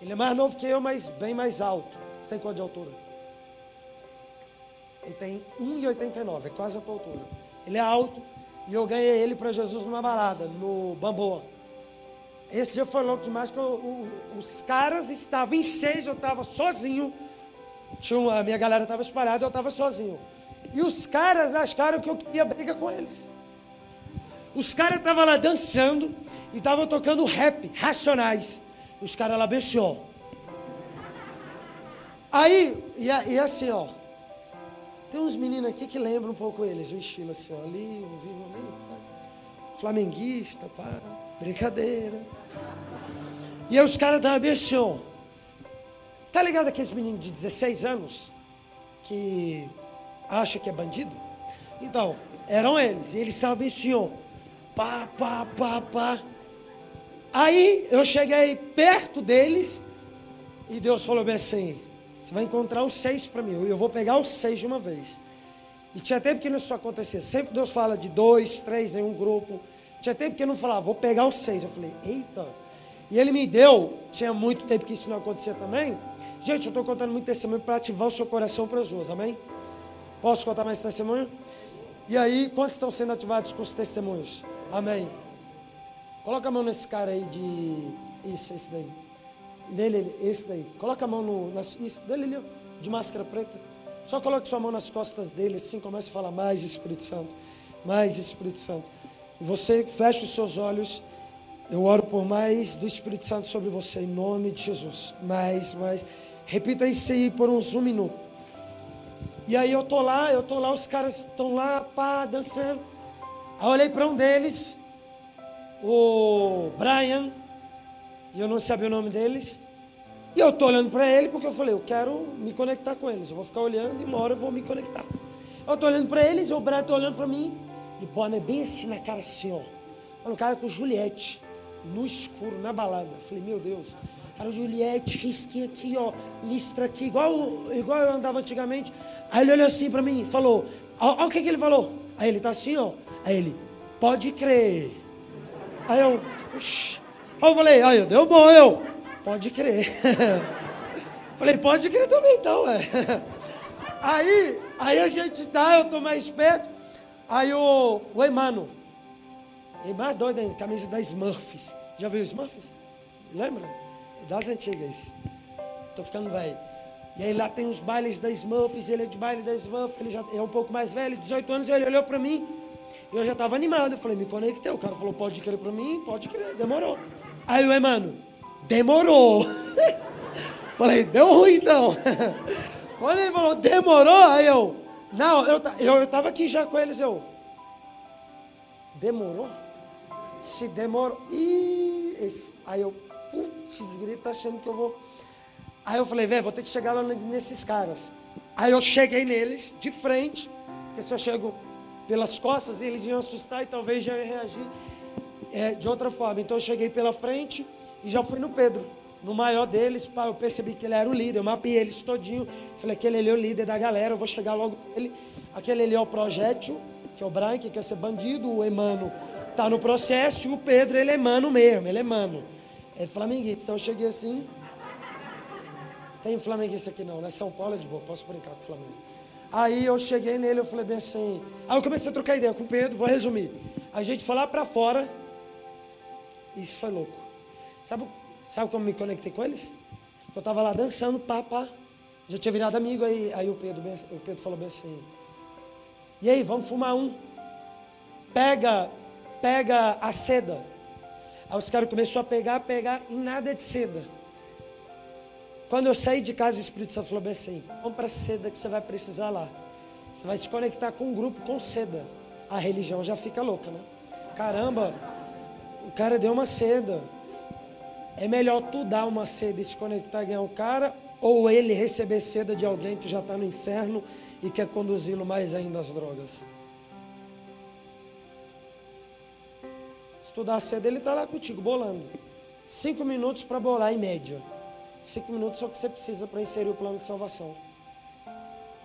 Ele é mais novo que eu, mas bem mais alto. Você tem quanto de altura? Ele tem 1,89, é quase a tua altura. Ele é alto e eu ganhei ele para Jesus numa balada, no Bamboa. Esse dia foi louco demais, porque eu, o, os caras estavam em seis, eu estava sozinho. Tinha uma, a minha galera estava espalhada, eu estava sozinho. E os caras acharam que eu queria briga com eles. Os caras estavam lá dançando e estavam tocando rap, racionais. Os caras lá ó. Aí, e, e, assim, ó. Tem uns meninos aqui que lembram um pouco eles, o estilo assim, ó, ali, um vivo ali, pá. flamenguista, pá, brincadeira. E aí os caras estavam bem assim, ó. Tá ligado aqueles meninos de 16 anos que acha que é bandido? Então, eram eles. E eles estavam bem assim, ó. Pá, pá, pá, pá. Aí eu cheguei perto deles e Deus falou bem assim: você vai encontrar os seis para mim, eu vou pegar os seis de uma vez. E tinha tempo que isso acontecia. Sempre Deus fala de dois, três em um grupo. Tinha tempo que eu não falava, vou pegar os seis. Eu falei, eita. E ele me deu, tinha muito tempo que isso não acontecia também. Gente, eu estou contando muito testemunho para ativar o seu coração para as ruas, amém? Posso contar mais testemunho? E aí, quantos estão sendo ativados com os testemunhos? Amém. Coloca a mão nesse cara aí de. Isso, esse daí. Nele, esse daí. Coloca a mão no. Nas, isso, dele ali, de máscara preta. Só coloque sua mão nas costas dele, assim, comece a falar mais Espírito Santo. Mais Espírito Santo. E você fecha os seus olhos. Eu oro por mais do Espírito Santo sobre você, em nome de Jesus. Mais, mais. Repita isso aí por uns um minuto. E aí eu tô lá, eu tô lá, os caras estão lá, pá, dançando. Aí eu olhei para um deles, o Brian, e eu não sabia o nome deles. E eu tô olhando para ele porque eu falei, eu quero me conectar com eles. Eu vou ficar olhando e uma hora eu vou me conectar. Eu tô olhando para eles, o Brian tá olhando para mim, e boné bem assim na cara assim, ó. Mano, o cara com Juliette, no escuro, na balada. Eu falei, meu Deus. Cara, Juliette, risquinho aqui, ó, listra aqui, igual, igual eu andava antigamente. Aí ele olhou assim para mim e falou, olha o que, que ele falou. Aí ele tá assim, ó. Aí ele, pode crer. Aí eu, Oxi. aí eu falei, aí deu bom, eu, pode crer. falei, pode crer também então, é. Aí, aí a gente tá, eu tô mais perto. Aí o, o Emano, ele mais doido ainda, camisa da Smurfs. Já viu Smurfs? Lembra? Das antigas. Tô ficando velho. E aí lá tem os bailes da Smurfs, ele é de baile da Smurfs, ele já é um pouco mais velho, 18 anos, ele olhou para mim, e eu já estava animado, eu falei, me conectei, o cara falou, pode crer para mim, pode crer, demorou. Aí o Emano, demorou. falei, deu ruim então. Quando ele falou, demorou, aí eu, não, eu, eu, eu tava aqui já com eles, eu, demorou? Se demorou, esse, aí eu, putz, grita achando que eu vou Aí eu falei, velho, vou ter que chegar lá nesses caras. Aí eu cheguei neles, de frente, porque se eu chego pelas costas, eles iam assustar e talvez já ia reagir é, de outra forma. Então eu cheguei pela frente e já fui no Pedro, no maior deles, pá, eu percebi que ele era o líder, eu mapeei eles todinho, falei, aquele ali é o líder da galera, eu vou chegar logo ele. Aquele ali é o projétil, que é o Brian, que quer ser bandido, o Emano está no processo, e o Pedro, ele é mano mesmo, ele é mano. É flamenguista, então eu cheguei assim, tem flamenguista aqui não, né? São Paulo é de boa, posso brincar com o Flamengo. Aí eu cheguei nele, eu falei bem assim. Aí eu comecei a trocar ideia com o Pedro, vou resumir. A gente foi lá para fora. Isso foi louco. Sabe, sabe como me conectei com eles? Eu estava lá dançando, pá, pá. Já tinha virado amigo, aí, aí o, Pedro, o Pedro falou bem assim. E aí, vamos fumar um. Pega, pega a seda. Aí os caras começaram a pegar, pegar, e nada de seda. Quando eu saí de casa, o Espírito Santo falou bem assim: compra seda que você vai precisar lá. Você vai se conectar com um grupo com seda. A religião já fica louca, né? Caramba, o cara deu uma seda. É melhor tu dar uma seda e se conectar e ganhar o cara, ou ele receber seda de alguém que já está no inferno e quer conduzi-lo mais ainda às drogas. A seda, ele está lá contigo, bolando. Cinco minutos para bolar em média. Cinco minutos é o que você precisa para inserir o plano de salvação.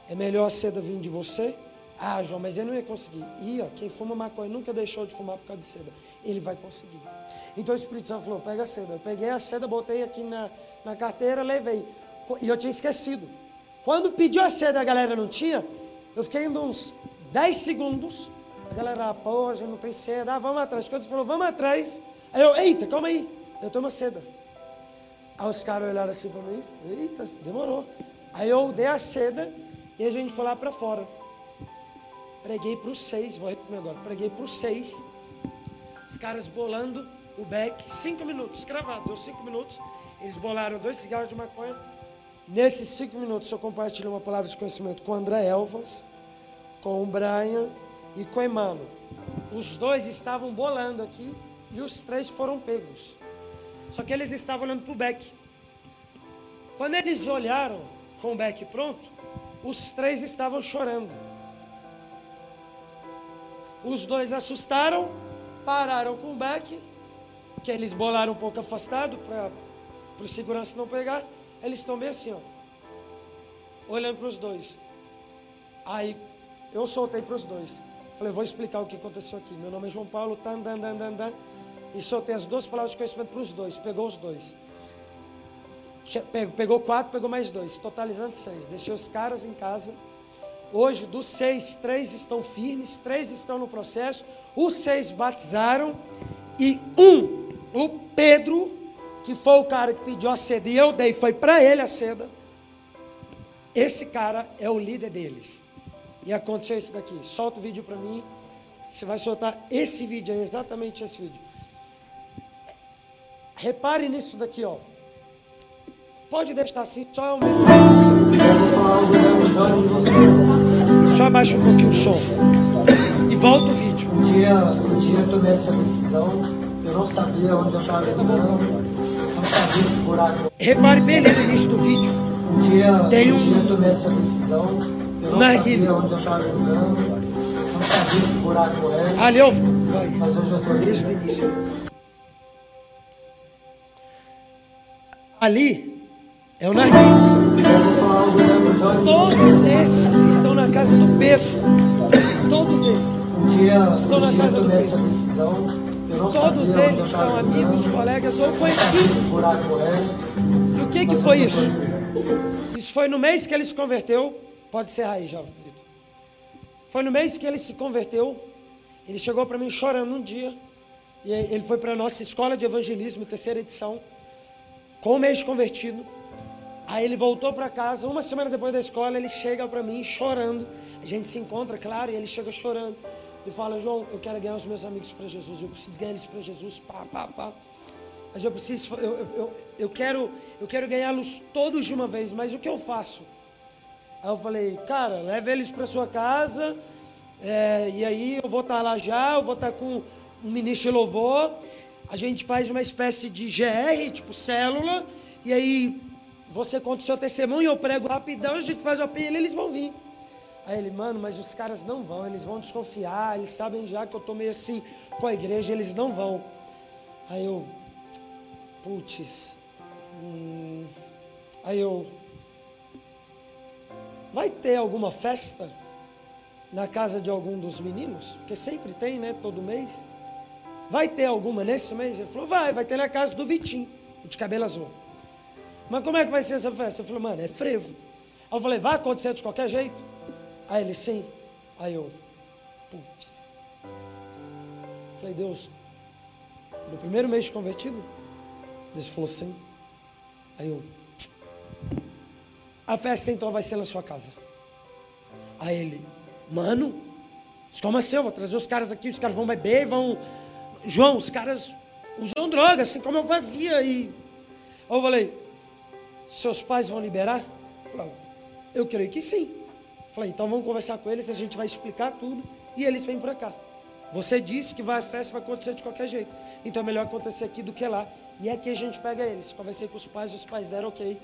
É melhor a seda vir de você? Ah, João, mas ele não ia conseguir. Ia, quem fuma maconha nunca deixou de fumar por causa de seda. Ele vai conseguir. Então o Espírito Santo falou: pega a seda. Eu peguei a seda, botei aqui na, na carteira, levei. E eu tinha esquecido. Quando pediu a seda a galera não tinha, eu fiquei indo uns 10 segundos. Galera, pô, já não tem seda. Ah, vamos atrás. Quando ele falou, vamos atrás. Aí eu, eita, calma aí. Eu uma seda. Aí os caras olharam assim para mim, eita, demorou. Aí eu dei a seda e a gente foi lá para fora. Preguei para os seis, vou repetir agora, preguei para os seis. Os caras bolando o beck, cinco minutos, cravado, deu cinco minutos. Eles bolaram dois cigarros de maconha. Nesses cinco minutos eu compartilhei uma palavra de conhecimento com o André Elvas, com o Brian e com o Emano. Os dois estavam bolando aqui e os três foram pegos. Só que eles estavam olhando para o beck. Quando eles olharam com o beck pronto, os três estavam chorando. Os dois assustaram, pararam com o beck, que eles bolaram um pouco afastado para o segurança não pegar. Eles estão bem assim, ó, olhando para os dois. Aí eu soltei para os dois. Falei, vou explicar o que aconteceu aqui. Meu nome é João Paulo, tan, dan, dan, dan, dan e soltei as duas palavras de conhecimento para os dois. Pegou os dois. Pegou quatro, pegou mais dois, totalizando seis. Deixei os caras em casa. Hoje, dos seis, três estão firmes, três estão no processo. Os seis batizaram e um, o Pedro, que foi o cara que pediu a seda e eu dei, foi para ele a seda. Esse cara é o líder deles. E aconteceu isso daqui. Solta o vídeo para mim. Você vai soltar esse vídeo aí, exatamente esse vídeo. Repare nisso daqui, ó. Pode deixar assim, só aumenta. Só abaixa um pouquinho o som. E volta o vídeo. Um dia, um dia eu tomei essa decisão, eu não sabia onde eu estava não sabia que buraco. Repare bem ali no início do vídeo. Um dia, Tem um um- dia eu tomei essa decisão, eu não sabia onde eu estava não sabia que buraco era, Ali eu mas hoje estou. Ali é o narguilho. Todos esses estão na casa do Pedro. Todos eles. Um dia, Estão na um casa do Pedro. não Todos eles são amigos, colegas ou não conhecidos. era, E o que, que foi isso? Isso foi no mês que ele se converteu. Pode ser aí Vitor. Foi no mês que ele se converteu. Ele chegou para mim chorando um dia. E ele foi para a nossa escola de evangelismo, terceira edição, com o mês convertido. Aí ele voltou para casa, uma semana depois da escola, ele chega para mim chorando. A gente se encontra, claro, e ele chega chorando. E fala, João, eu quero ganhar os meus amigos para Jesus, eu preciso ganhar eles para Jesus, pá, pá, pá. Mas eu preciso, eu, eu, eu, eu quero, eu quero ganhá-los todos de uma vez, mas o que eu faço? Aí eu falei, cara, leva eles para sua casa, é, e aí eu vou estar lá já, eu vou estar com um ministro de louvor, a gente faz uma espécie de GR, tipo célula, e aí você conta o seu testemunho, eu prego rapidão, a gente faz o apelo e eles vão vir. Aí ele, mano, mas os caras não vão, eles vão desconfiar, eles sabem já que eu tô meio assim com a igreja, eles não vão. Aí eu, putz, hum, aí eu, vai ter alguma festa na casa de algum dos meninos? Porque sempre tem, né, todo mês. Vai ter alguma nesse mês? Ele falou, vai, vai ter na casa do Vitinho, de cabelo azul. Mas como é que vai ser essa festa? Ele falou, mano, é frevo. Aí eu falei, vai acontecer de qualquer jeito? Aí ele, sim. Aí eu, putz. Falei, Deus, no primeiro mês de convertido? Deus falou, sim. Aí eu, a festa então vai ser na sua casa. Aí ele, mano, como assim? Eu vou trazer os caras aqui, os caras vão beber, vão. João, os caras usam droga, assim como eu fazia. E eu falei, seus pais vão liberar? Falei, eu creio que sim. Falei, então vamos conversar com eles, a gente vai explicar tudo e eles vêm para cá. Você disse que vai, a festa vai acontecer de qualquer jeito. Então é melhor acontecer aqui do que lá. E aqui a gente pega eles. Conversei com os pais, os pais deram ok.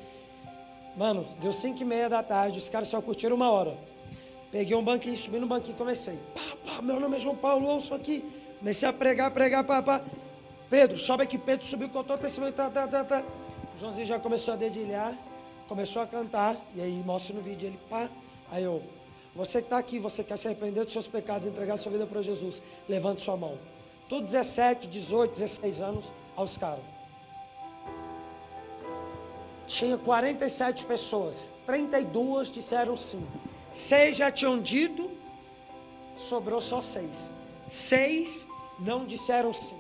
Mano, deu 5 e meia da tarde, os caras só curtiram uma hora. Peguei um banquinho, subi no banquinho e comecei. Pá, pá, meu nome é João Paulo, ouço aqui. Comecei a pregar, pregar, pá, pá. Pedro, sobe aqui, Pedro subiu, contou o testemunho, tá, tá, tá, tá. O Joãozinho já começou a dedilhar, começou a cantar, e aí mostra no vídeo ele, pá. Aí eu, você que está aqui, você quer se arrepender dos seus pecados, entregar sua vida para Jesus, levante sua mão. Tudo 17, 18, 16 anos, aos caras. Tinha 47 pessoas, 32 disseram sim. Seis já tinham dito, sobrou só seis. Seis não disseram sim.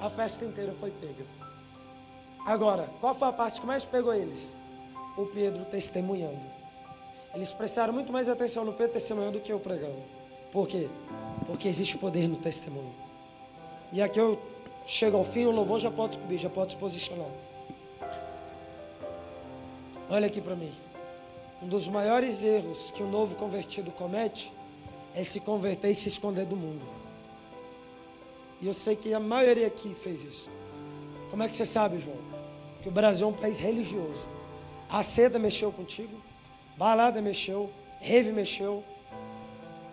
A festa inteira foi pega. Agora, qual foi a parte que mais pegou eles? O Pedro testemunhando. Eles prestaram muito mais atenção no Pedro testemunhando do que eu pregando. Por quê? Porque existe poder no testemunho. E aqui eu chego ao fim, o louvor já pode subir, já pode se posicionar. Olha aqui para mim. Um dos maiores erros que o novo convertido comete é se converter e se esconder do mundo. E eu sei que a maioria aqui fez isso. Como é que você sabe, João? Que o Brasil é um país religioso. A seda mexeu contigo, balada mexeu, rave mexeu.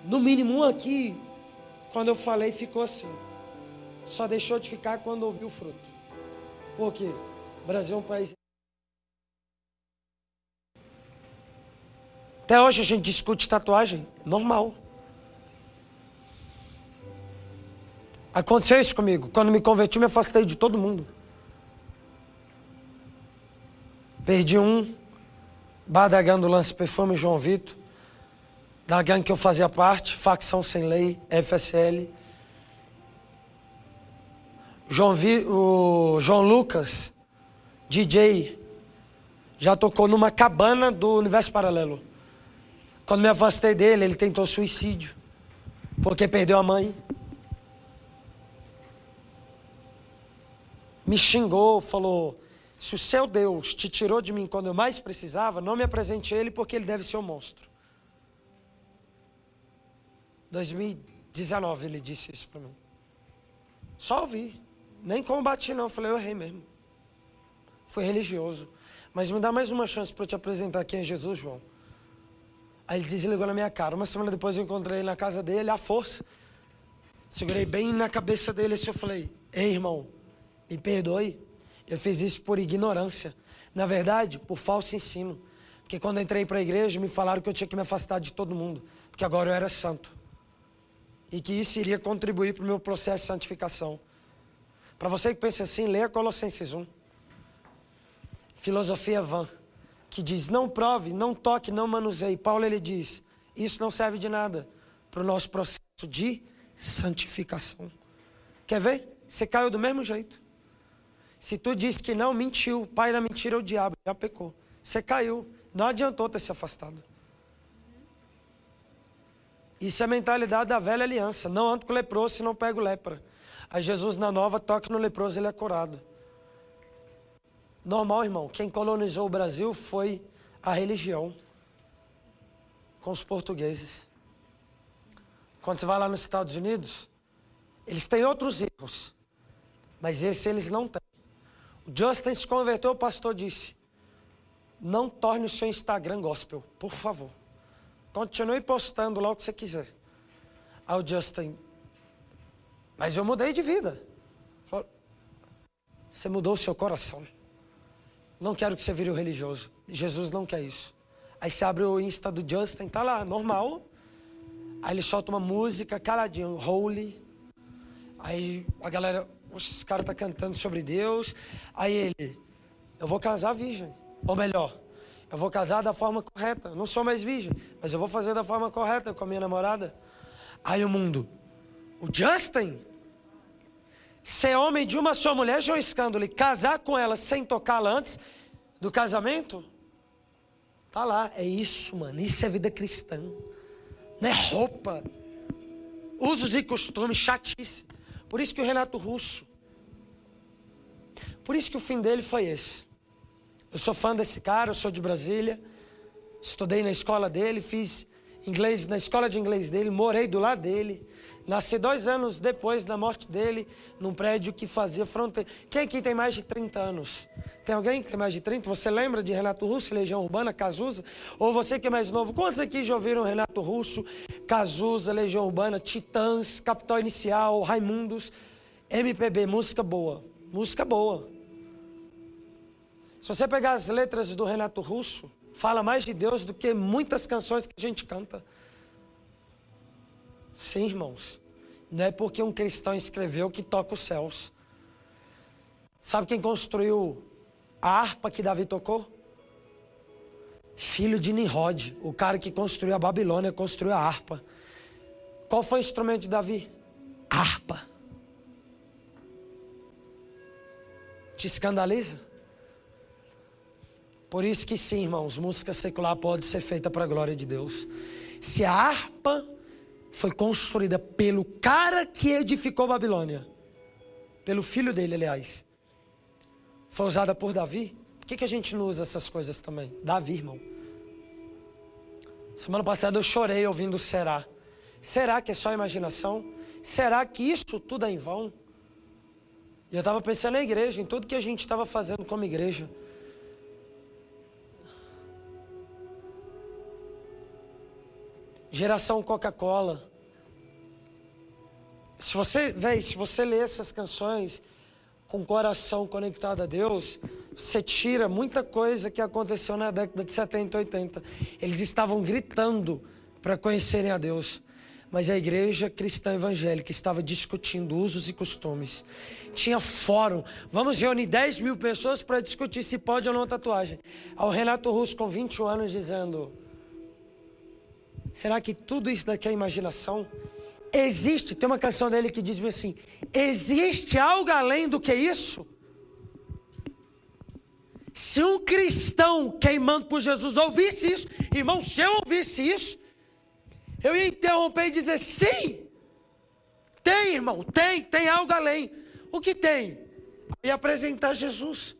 No mínimo um aqui, quando eu falei, ficou assim. Só deixou de ficar quando ouviu o fruto. Por quê? O Brasil é um país Até hoje a gente discute tatuagem, normal. Aconteceu isso comigo. Quando me converti, me afastei de todo mundo. Perdi um, bar da gangue do Lance Perfume, João Vitor, da gangue que eu fazia parte, facção sem lei, FSL. João Vi, o João Lucas, DJ, já tocou numa cabana do Universo Paralelo. Quando me afastei dele, ele tentou suicídio, porque perdeu a mãe. Me xingou, falou: se o seu Deus te tirou de mim quando eu mais precisava, não me apresente ele porque ele deve ser um monstro. 2019 ele disse isso para mim. Só ouvi. Nem combati não. Falei, eu errei mesmo. Fui religioso. Mas me dá mais uma chance para eu te apresentar quem é Jesus, João. Aí ele desligou na minha cara. Uma semana depois eu encontrei ele na casa dele, à força. Segurei bem na cabeça dele e eu falei, ei irmão, me perdoe. Eu fiz isso por ignorância. Na verdade, por falso ensino. Porque quando entrei para a igreja, me falaram que eu tinha que me afastar de todo mundo. Porque agora eu era santo. E que isso iria contribuir para o meu processo de santificação. Para você que pensa assim, leia Colossenses 1. Filosofia vã. Que diz, não prove, não toque, não manuseie. Paulo ele diz, isso não serve de nada para o nosso processo de santificação. Quer ver? Você caiu do mesmo jeito. Se tu diz que não, mentiu. O pai da mentira é o diabo, já pecou. Você caiu. Não adiantou ter se afastado. Isso é a mentalidade da velha aliança. Não ando com leproso se não pego lepra. Aí Jesus na nova toca no leproso, ele é curado. Normal, irmão. Quem colonizou o Brasil foi a religião. Com os portugueses. Quando você vai lá nos Estados Unidos, eles têm outros erros. Mas esse eles não têm. O Justin se converteu, o pastor disse: Não torne o seu Instagram gospel, por favor. Continue postando lá o que você quiser. Aí o Justin, mas eu mudei de vida. Você mudou o seu coração. Não quero que você vire o religioso. Jesus não quer isso. Aí você abre o Insta do Justin, tá lá, normal. Aí ele solta uma música caladinho, holy. Aí a galera, esse cara tá cantando sobre Deus. Aí ele, eu vou casar virgem. Ou melhor, eu vou casar da forma correta. não sou mais virgem, mas eu vou fazer da forma correta com a minha namorada. Aí o mundo, o Justin, ser homem de uma só mulher já é um escândalo. E casar com ela sem tocá-la antes do casamento? Tá lá, é isso, mano. Isso é vida cristã. Não é roupa. Usos e costumes, chatice. Por isso que o Renato Russo. Por isso que o fim dele foi esse. Eu sou fã desse cara, eu sou de Brasília. Estudei na escola dele, fiz inglês na escola de inglês dele, morei do lado dele. Nasci dois anos depois da morte dele, num prédio que fazia fronteira. Quem aqui tem mais de 30 anos? Tem alguém que tem mais de 30? Você lembra de Renato Russo, Legião Urbana, Cazuza? Ou você que é mais novo? Quantos aqui já ouviram Renato Russo, Cazuza, Legião Urbana, Titãs, Capital Inicial, Raimundos? MPB, música boa. Música boa. Se você pegar as letras do Renato Russo, fala mais de Deus do que muitas canções que a gente canta. Sim, irmãos. Não é porque um cristão escreveu que toca os céus. Sabe quem construiu a harpa que Davi tocou? Filho de Nimrod, o cara que construiu a Babilônia, construiu a harpa. Qual foi o instrumento de Davi? harpa. Te escandaliza? Por isso que sim, irmãos, música secular pode ser feita para a glória de Deus. Se a harpa foi construída pelo cara que edificou Babilônia, pelo filho dele, aliás, foi usada por Davi, por que, que a gente não usa essas coisas também? Davi, irmão. Semana passada eu chorei ouvindo Será. Será que é só imaginação? Será que isso tudo é em vão? Eu estava pensando na igreja, em tudo que a gente estava fazendo como igreja. Geração Coca-Cola. Se você, véi, se você lê essas canções com o coração conectado a Deus, você tira muita coisa que aconteceu na década de 70 e 80. Eles estavam gritando para conhecerem a Deus. Mas a igreja cristã evangélica estava discutindo usos e costumes. Tinha fórum. Vamos reunir 10 mil pessoas para discutir se pode ou não tatuagem. Ao Renato Russo, com 21 anos, dizendo: Será que tudo isso daqui é imaginação? Existe, tem uma canção dele que diz assim: existe algo além do que isso? Se um cristão queimando por Jesus ouvisse isso, irmão, se eu ouvisse isso, eu ia interromper e dizer: sim, tem, irmão, tem, tem algo além. O que tem? E apresentar Jesus.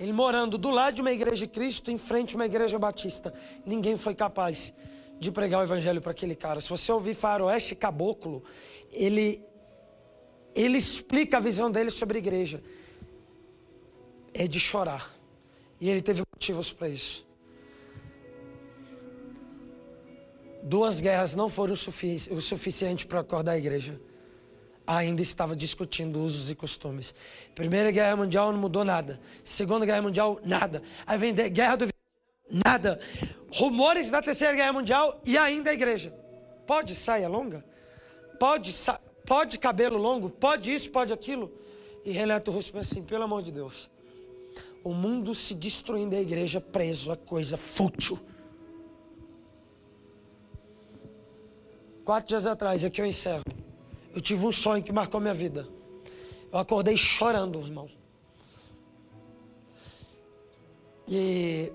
Ele morando do lado de uma igreja de Cristo, em frente a uma igreja batista. Ninguém foi capaz de pregar o evangelho para aquele cara. Se você ouvir Faroeste Caboclo, ele, ele explica a visão dele sobre a igreja. É de chorar. E ele teve motivos para isso. Duas guerras não foram o, sufici o suficiente para acordar a igreja. Ainda estava discutindo usos e costumes. Primeira Guerra Mundial não mudou nada. Segunda Guerra Mundial, nada. Aí vem Guerra do nada. Rumores da Terceira Guerra Mundial e ainda a igreja. Pode saia longa? Pode, pode cabelo longo? Pode isso, pode aquilo? E Renato Russo pensa assim, pelo amor de Deus. O mundo se destruindo, a igreja preso a coisa fútil. Quatro dias atrás, aqui eu encerro. Eu tive um sonho que marcou minha vida. Eu acordei chorando, irmão. E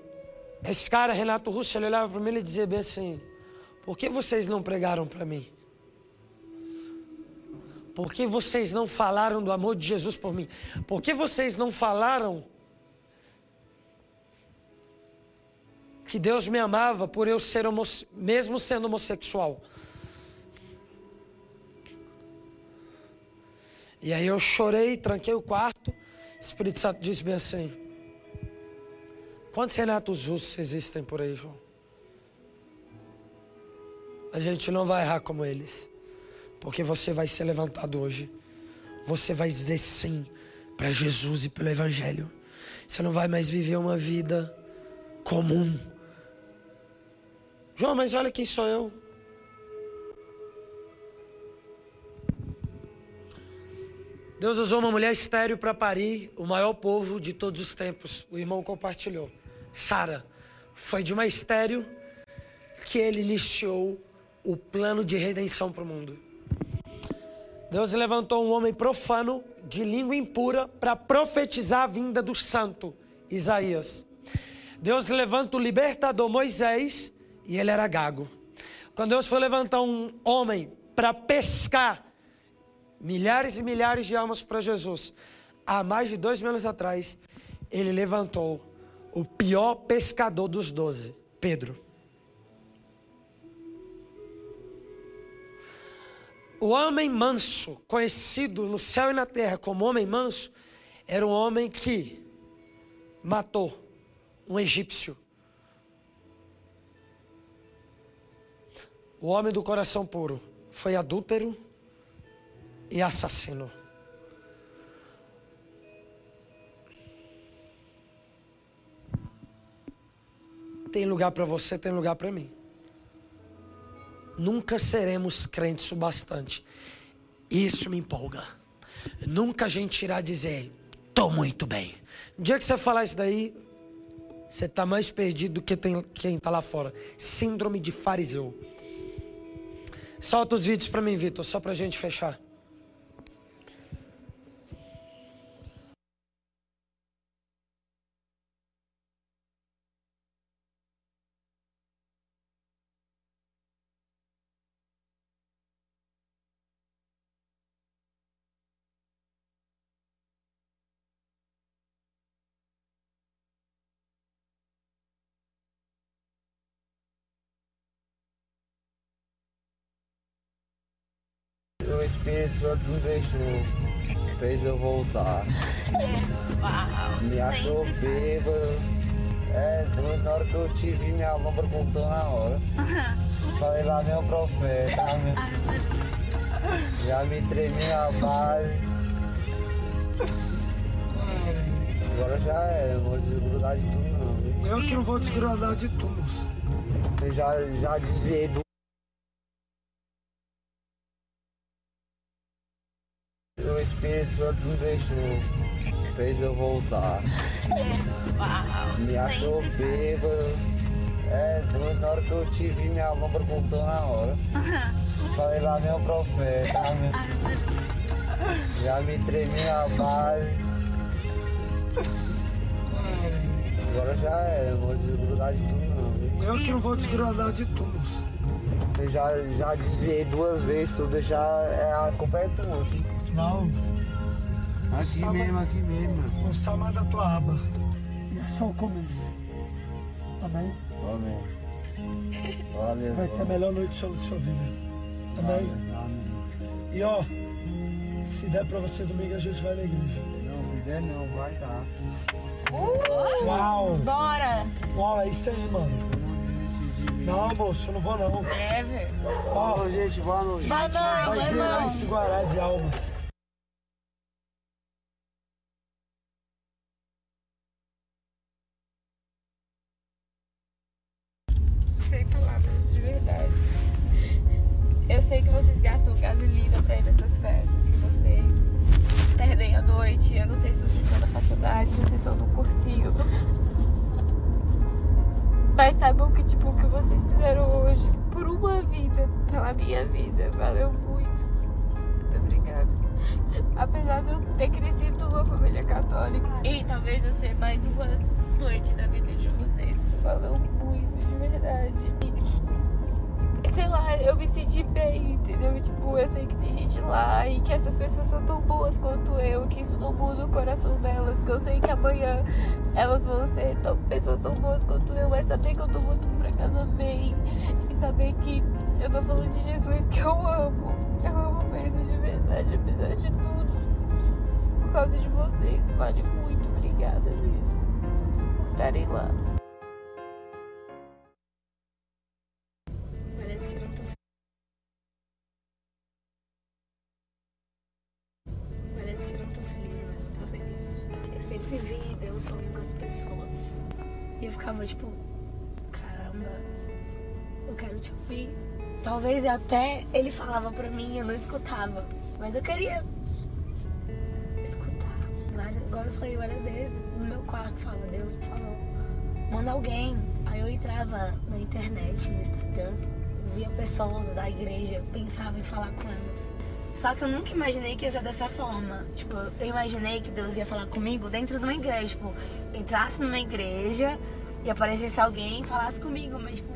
esse cara, Renato Russo, ele olhava para mim e dizia bem assim: Por que vocês não pregaram para mim? Por que vocês não falaram do amor de Jesus por mim? Por que vocês não falaram que Deus me amava por eu ser mesmo sendo homossexual? E aí eu chorei, tranquei o quarto. O Espírito Santo disse bem assim: Quantos Renatos Russos existem por aí, João? A gente não vai errar como eles, porque você vai ser levantado hoje. Você vai dizer sim para Jesus e pelo Evangelho. Você não vai mais viver uma vida comum. João, mas olha quem sou eu. Deus usou uma mulher estéreo para parir o maior povo de todos os tempos. O irmão compartilhou. Sara foi de uma estéreo que ele iniciou o plano de redenção para o mundo. Deus levantou um homem profano, de língua impura, para profetizar a vinda do santo Isaías. Deus levanta o libertador Moisés, e ele era gago. Quando Deus foi levantar um homem para pescar milhares e milhares de almas para Jesus. Há mais de dois mil anos atrás, ele levantou o pior pescador dos doze, Pedro. O homem manso, conhecido no céu e na terra como homem manso, era um homem que matou um egípcio. O homem do coração puro foi adúltero e assassinou. Tem lugar para você, tem lugar para mim. Nunca seremos crentes o bastante. Isso me empolga. Nunca a gente irá dizer, estou muito bem. No dia que você falar isso daí, você está mais perdido do que tem, quem está lá fora. Síndrome de fariseu. Solta os vídeos para mim, Vitor, só para a gente fechar. Santo não deixou, fez eu voltar. Uau, Me achou bêbado. É, doido, na hora que eu te vi, minha lombra contou na hora. Falei lá, meu profeta. Já me tremi na base. Agora já é, não vou desgrudar de tudo não. Eu que não vou desgrudar de tudo. Eu já, já desviei do Espírito Santo não deixou, fez eu voltar. Uau, Me achou bêbado. É, doido, na hora que eu te vi, minha lombra contou na hora. Falei lá, meu profeta. Já me tremi na base. agora já é, eu não vou desgrudar de tudo não. Eu que não vou desgrudar de tu, moço. Eu já, já desviei duas vezes, tu deixar é, a culpa é tua. Não, Aqui Sábado. mesmo, aqui mesmo. vou salvar da tua aba. E é só o começo. Amém? Amém. Valeu. Vai ter a melhor noite sobre sua vida. Amém? Amém. E ó, se der pra você domingo, a gente vai na igreja. Não, se der não, vai dar. Uau! Bora! Uau, é isso aí, mano. Não de moço, eu não vou não. Ever. Ó, Ô, gente, boa noite. Vai não, vai vai zerar esse Guará de almas. Tipo, eu sei que tem gente lá e que essas pessoas são tão boas quanto eu, que isso não muda o coração delas, que eu sei que amanhã elas vão ser tão, pessoas tão boas quanto eu, mas saber que eu tô voltando pra casa bem e saber que eu tô falando de Jesus que eu amo, eu amo mesmo de verdade, apesar de tudo. Por causa de vocês, vale muito, obrigada mesmo por estarem lá. Ficava tipo, caramba, eu quero te ouvir. Talvez até ele falava pra mim eu não escutava. Mas eu queria escutar. Várias, igual eu falei várias vezes, no meu quarto falava, Deus, por favor, manda alguém. Aí eu entrava na internet, no Instagram, via pessoas da igreja, pensava em falar com elas. Só que eu nunca imaginei que ia ser dessa forma. Tipo, eu imaginei que Deus ia falar comigo dentro de uma igreja. Tipo, entrasse numa igreja e aparecesse alguém e falasse comigo, mas tipo.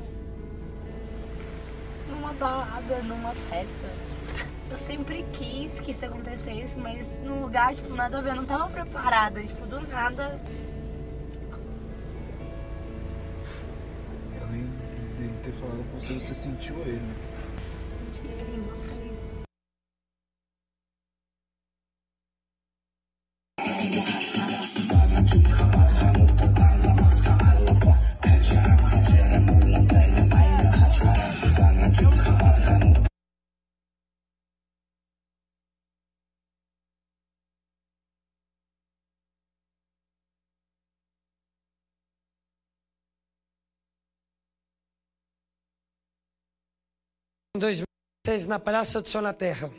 Numa balada, numa festa. Eu sempre quis que isso acontecesse, mas num lugar, tipo, nada a ver. Eu não tava preparada. Tipo, do nada. Além dele ter falado com você, você sentiu ele. Em 2006, na Praça do Sol na Terra.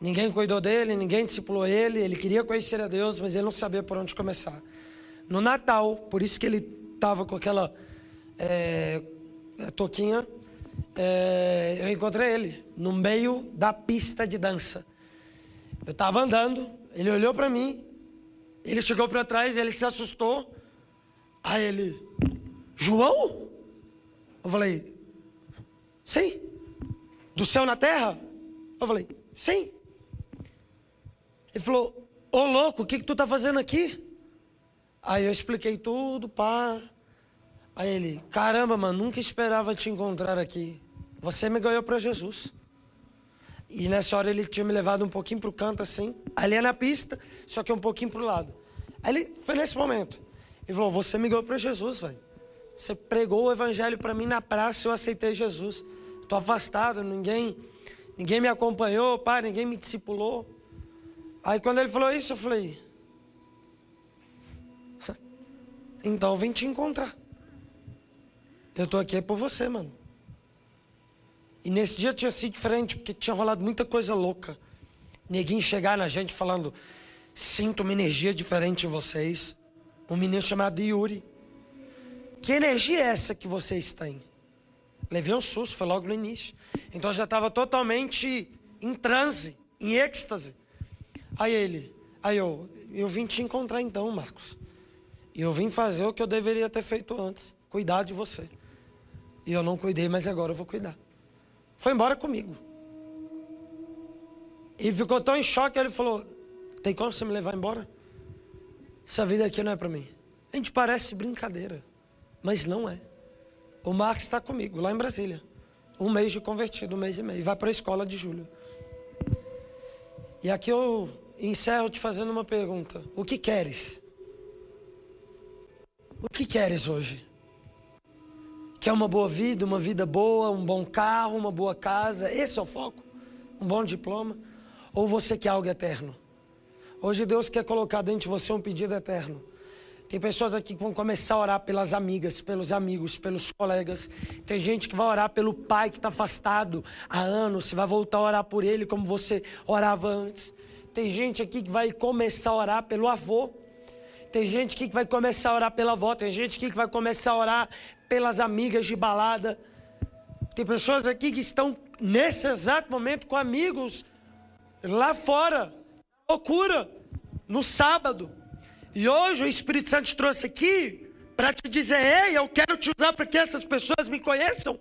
Ninguém cuidou dele, ninguém discipulou ele. Ele queria conhecer a Deus, mas ele não sabia por onde começar. No Natal, por isso que ele estava com aquela é, toquinha, é, eu encontrei ele no meio da pista de dança. Eu estava andando, ele olhou para mim, ele chegou para trás, ele se assustou. Aí ele, João? Eu falei, Sim. Do céu na terra? Eu falei, sim. Ele falou, ô louco, o que, que tu tá fazendo aqui? Aí eu expliquei tudo, pá. Aí ele, caramba, mano, nunca esperava te encontrar aqui. Você me ganhou para Jesus. E nessa hora ele tinha me levado um pouquinho pro canto assim, ali é na pista, só que um pouquinho pro lado. Aí ele foi nesse momento. Ele falou: Você me ganhou para Jesus, velho. Você pregou o evangelho para mim na praça, eu aceitei Jesus. Tô afastado, ninguém, ninguém me acompanhou, pai, ninguém me discipulou. Aí quando ele falou isso, eu falei: Então eu vim te encontrar. Eu tô aqui por você, mano. E nesse dia tinha sido diferente, porque tinha rolado muita coisa louca. Neguinho chegar na gente falando: Sinto uma energia diferente em vocês. Um menino chamado Yuri. Que energia é essa que vocês têm? Levei um susto, foi logo no início. Então eu já estava totalmente em transe, em êxtase. Aí ele, aí eu, eu vim te encontrar então, Marcos. E eu vim fazer o que eu deveria ter feito antes: cuidar de você. E eu não cuidei, mas agora eu vou cuidar. Foi embora comigo. E ficou tão em choque, ele falou: Tem como você me levar embora? Essa vida aqui não é para mim. A gente parece brincadeira, mas não é. O Marcos está comigo, lá em Brasília. Um mês de convertido, um mês e meio. Vai para a escola de julho. E aqui eu encerro te fazendo uma pergunta: O que queres? O que queres hoje? Quer uma boa vida, uma vida boa, um bom carro, uma boa casa? Esse é o foco? Um bom diploma? Ou você quer algo eterno? Hoje Deus quer colocar dentro de você um pedido eterno. Tem pessoas aqui que vão começar a orar pelas amigas, pelos amigos, pelos colegas. Tem gente que vai orar pelo pai que está afastado há anos. Você vai voltar a orar por ele como você orava antes. Tem gente aqui que vai começar a orar pelo avô. Tem gente aqui que vai começar a orar pela avó. Tem gente aqui que vai começar a orar pelas amigas de balada. Tem pessoas aqui que estão nesse exato momento com amigos lá fora. Loucura. No sábado. E hoje o Espírito Santo te trouxe aqui para te dizer: ei, eu quero te usar para que essas pessoas me conheçam.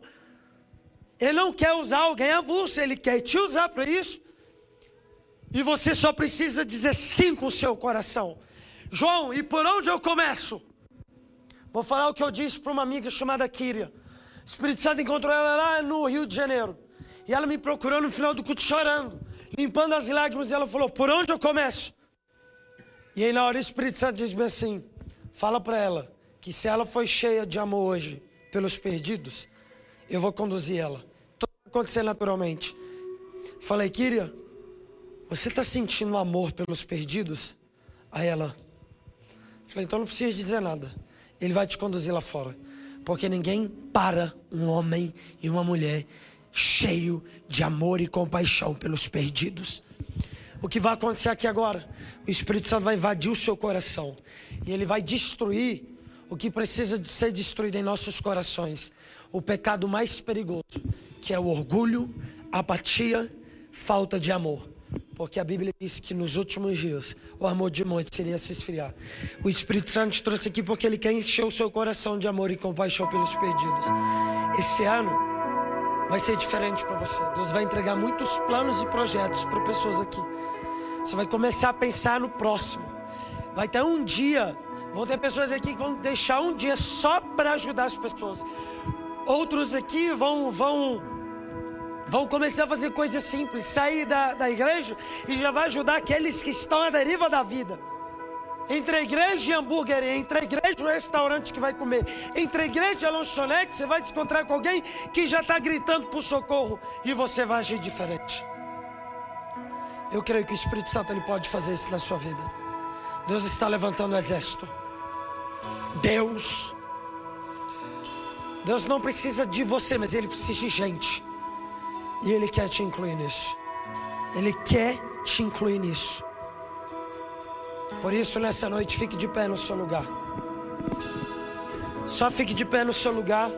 Ele não quer usar alguém avulso, ele quer te usar para isso. E você só precisa dizer sim com o seu coração. João, e por onde eu começo? Vou falar o que eu disse para uma amiga chamada Kíria. O Espírito Santo encontrou ela lá no Rio de Janeiro. E ela me procurou no final do culto chorando, limpando as lágrimas. E ela falou: Por onde eu começo? E aí na hora o Espírito Santo diz-me assim: fala para ela que se ela foi cheia de amor hoje pelos perdidos, eu vou conduzir ela. Tudo vai acontecer naturalmente. Falei, Kíria, você está sentindo amor pelos perdidos? Aí ela, falei, então não precisa dizer nada. Ele vai te conduzir lá fora. Porque ninguém para um homem e uma mulher cheio de amor e compaixão pelos perdidos. O que vai acontecer aqui agora? O Espírito Santo vai invadir o seu coração e ele vai destruir o que precisa de ser destruído em nossos corações. O pecado mais perigoso, que é o orgulho, apatia, falta de amor. Porque a Bíblia diz que nos últimos dias o amor de muitos seria se esfriar. O Espírito Santo te trouxe aqui porque ele quer encher o seu coração de amor e compaixão pelos perdidos. Esse ano vai ser diferente para você. Deus vai entregar muitos planos e projetos para pessoas aqui. Você vai começar a pensar no próximo. Vai ter um dia. Vão ter pessoas aqui que vão deixar um dia só para ajudar as pessoas. Outros aqui vão vão vão começar a fazer coisas simples, sair da, da igreja e já vai ajudar aqueles que estão à deriva da vida. Entre a igreja e hambúrguer, entre a igreja e o restaurante que vai comer, entre a igreja e a lanchonete, você vai se encontrar com alguém que já está gritando por socorro e você vai agir diferente. Eu creio que o Espírito Santo ele pode fazer isso na sua vida. Deus está levantando o exército. Deus. Deus não precisa de você, mas Ele precisa de gente. E Ele quer te incluir nisso. Ele quer te incluir nisso. Por isso, nessa noite, fique de pé no seu lugar. Só fique de pé no seu lugar.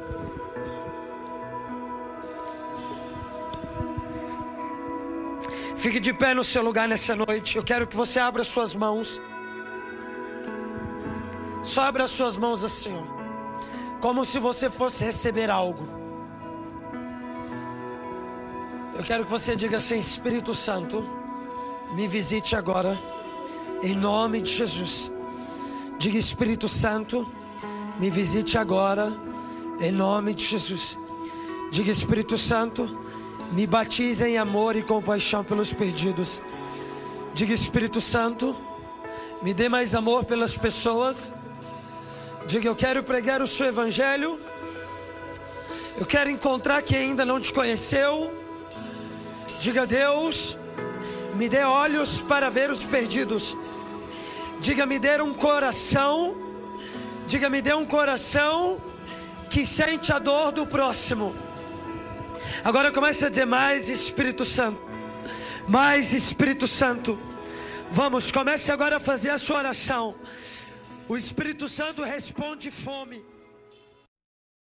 Fique de pé no seu lugar nessa noite. Eu quero que você abra suas mãos. Só abra suas mãos assim, ó. Como se você fosse receber algo. Eu quero que você diga assim: Espírito Santo, me visite agora, em nome de Jesus. Diga: Espírito Santo, me visite agora, em nome de Jesus. Diga: Espírito Santo, me batize em amor e compaixão pelos perdidos. Diga Espírito Santo, me dê mais amor pelas pessoas. Diga eu quero pregar o seu evangelho. Eu quero encontrar quem ainda não te conheceu. Diga Deus, me dê olhos para ver os perdidos. Diga me dê um coração. Diga me dê um coração que sente a dor do próximo Agora comece a dizer mais Espírito Santo. Mais Espírito Santo. Vamos, comece agora a fazer a sua oração. O Espírito Santo responde fome.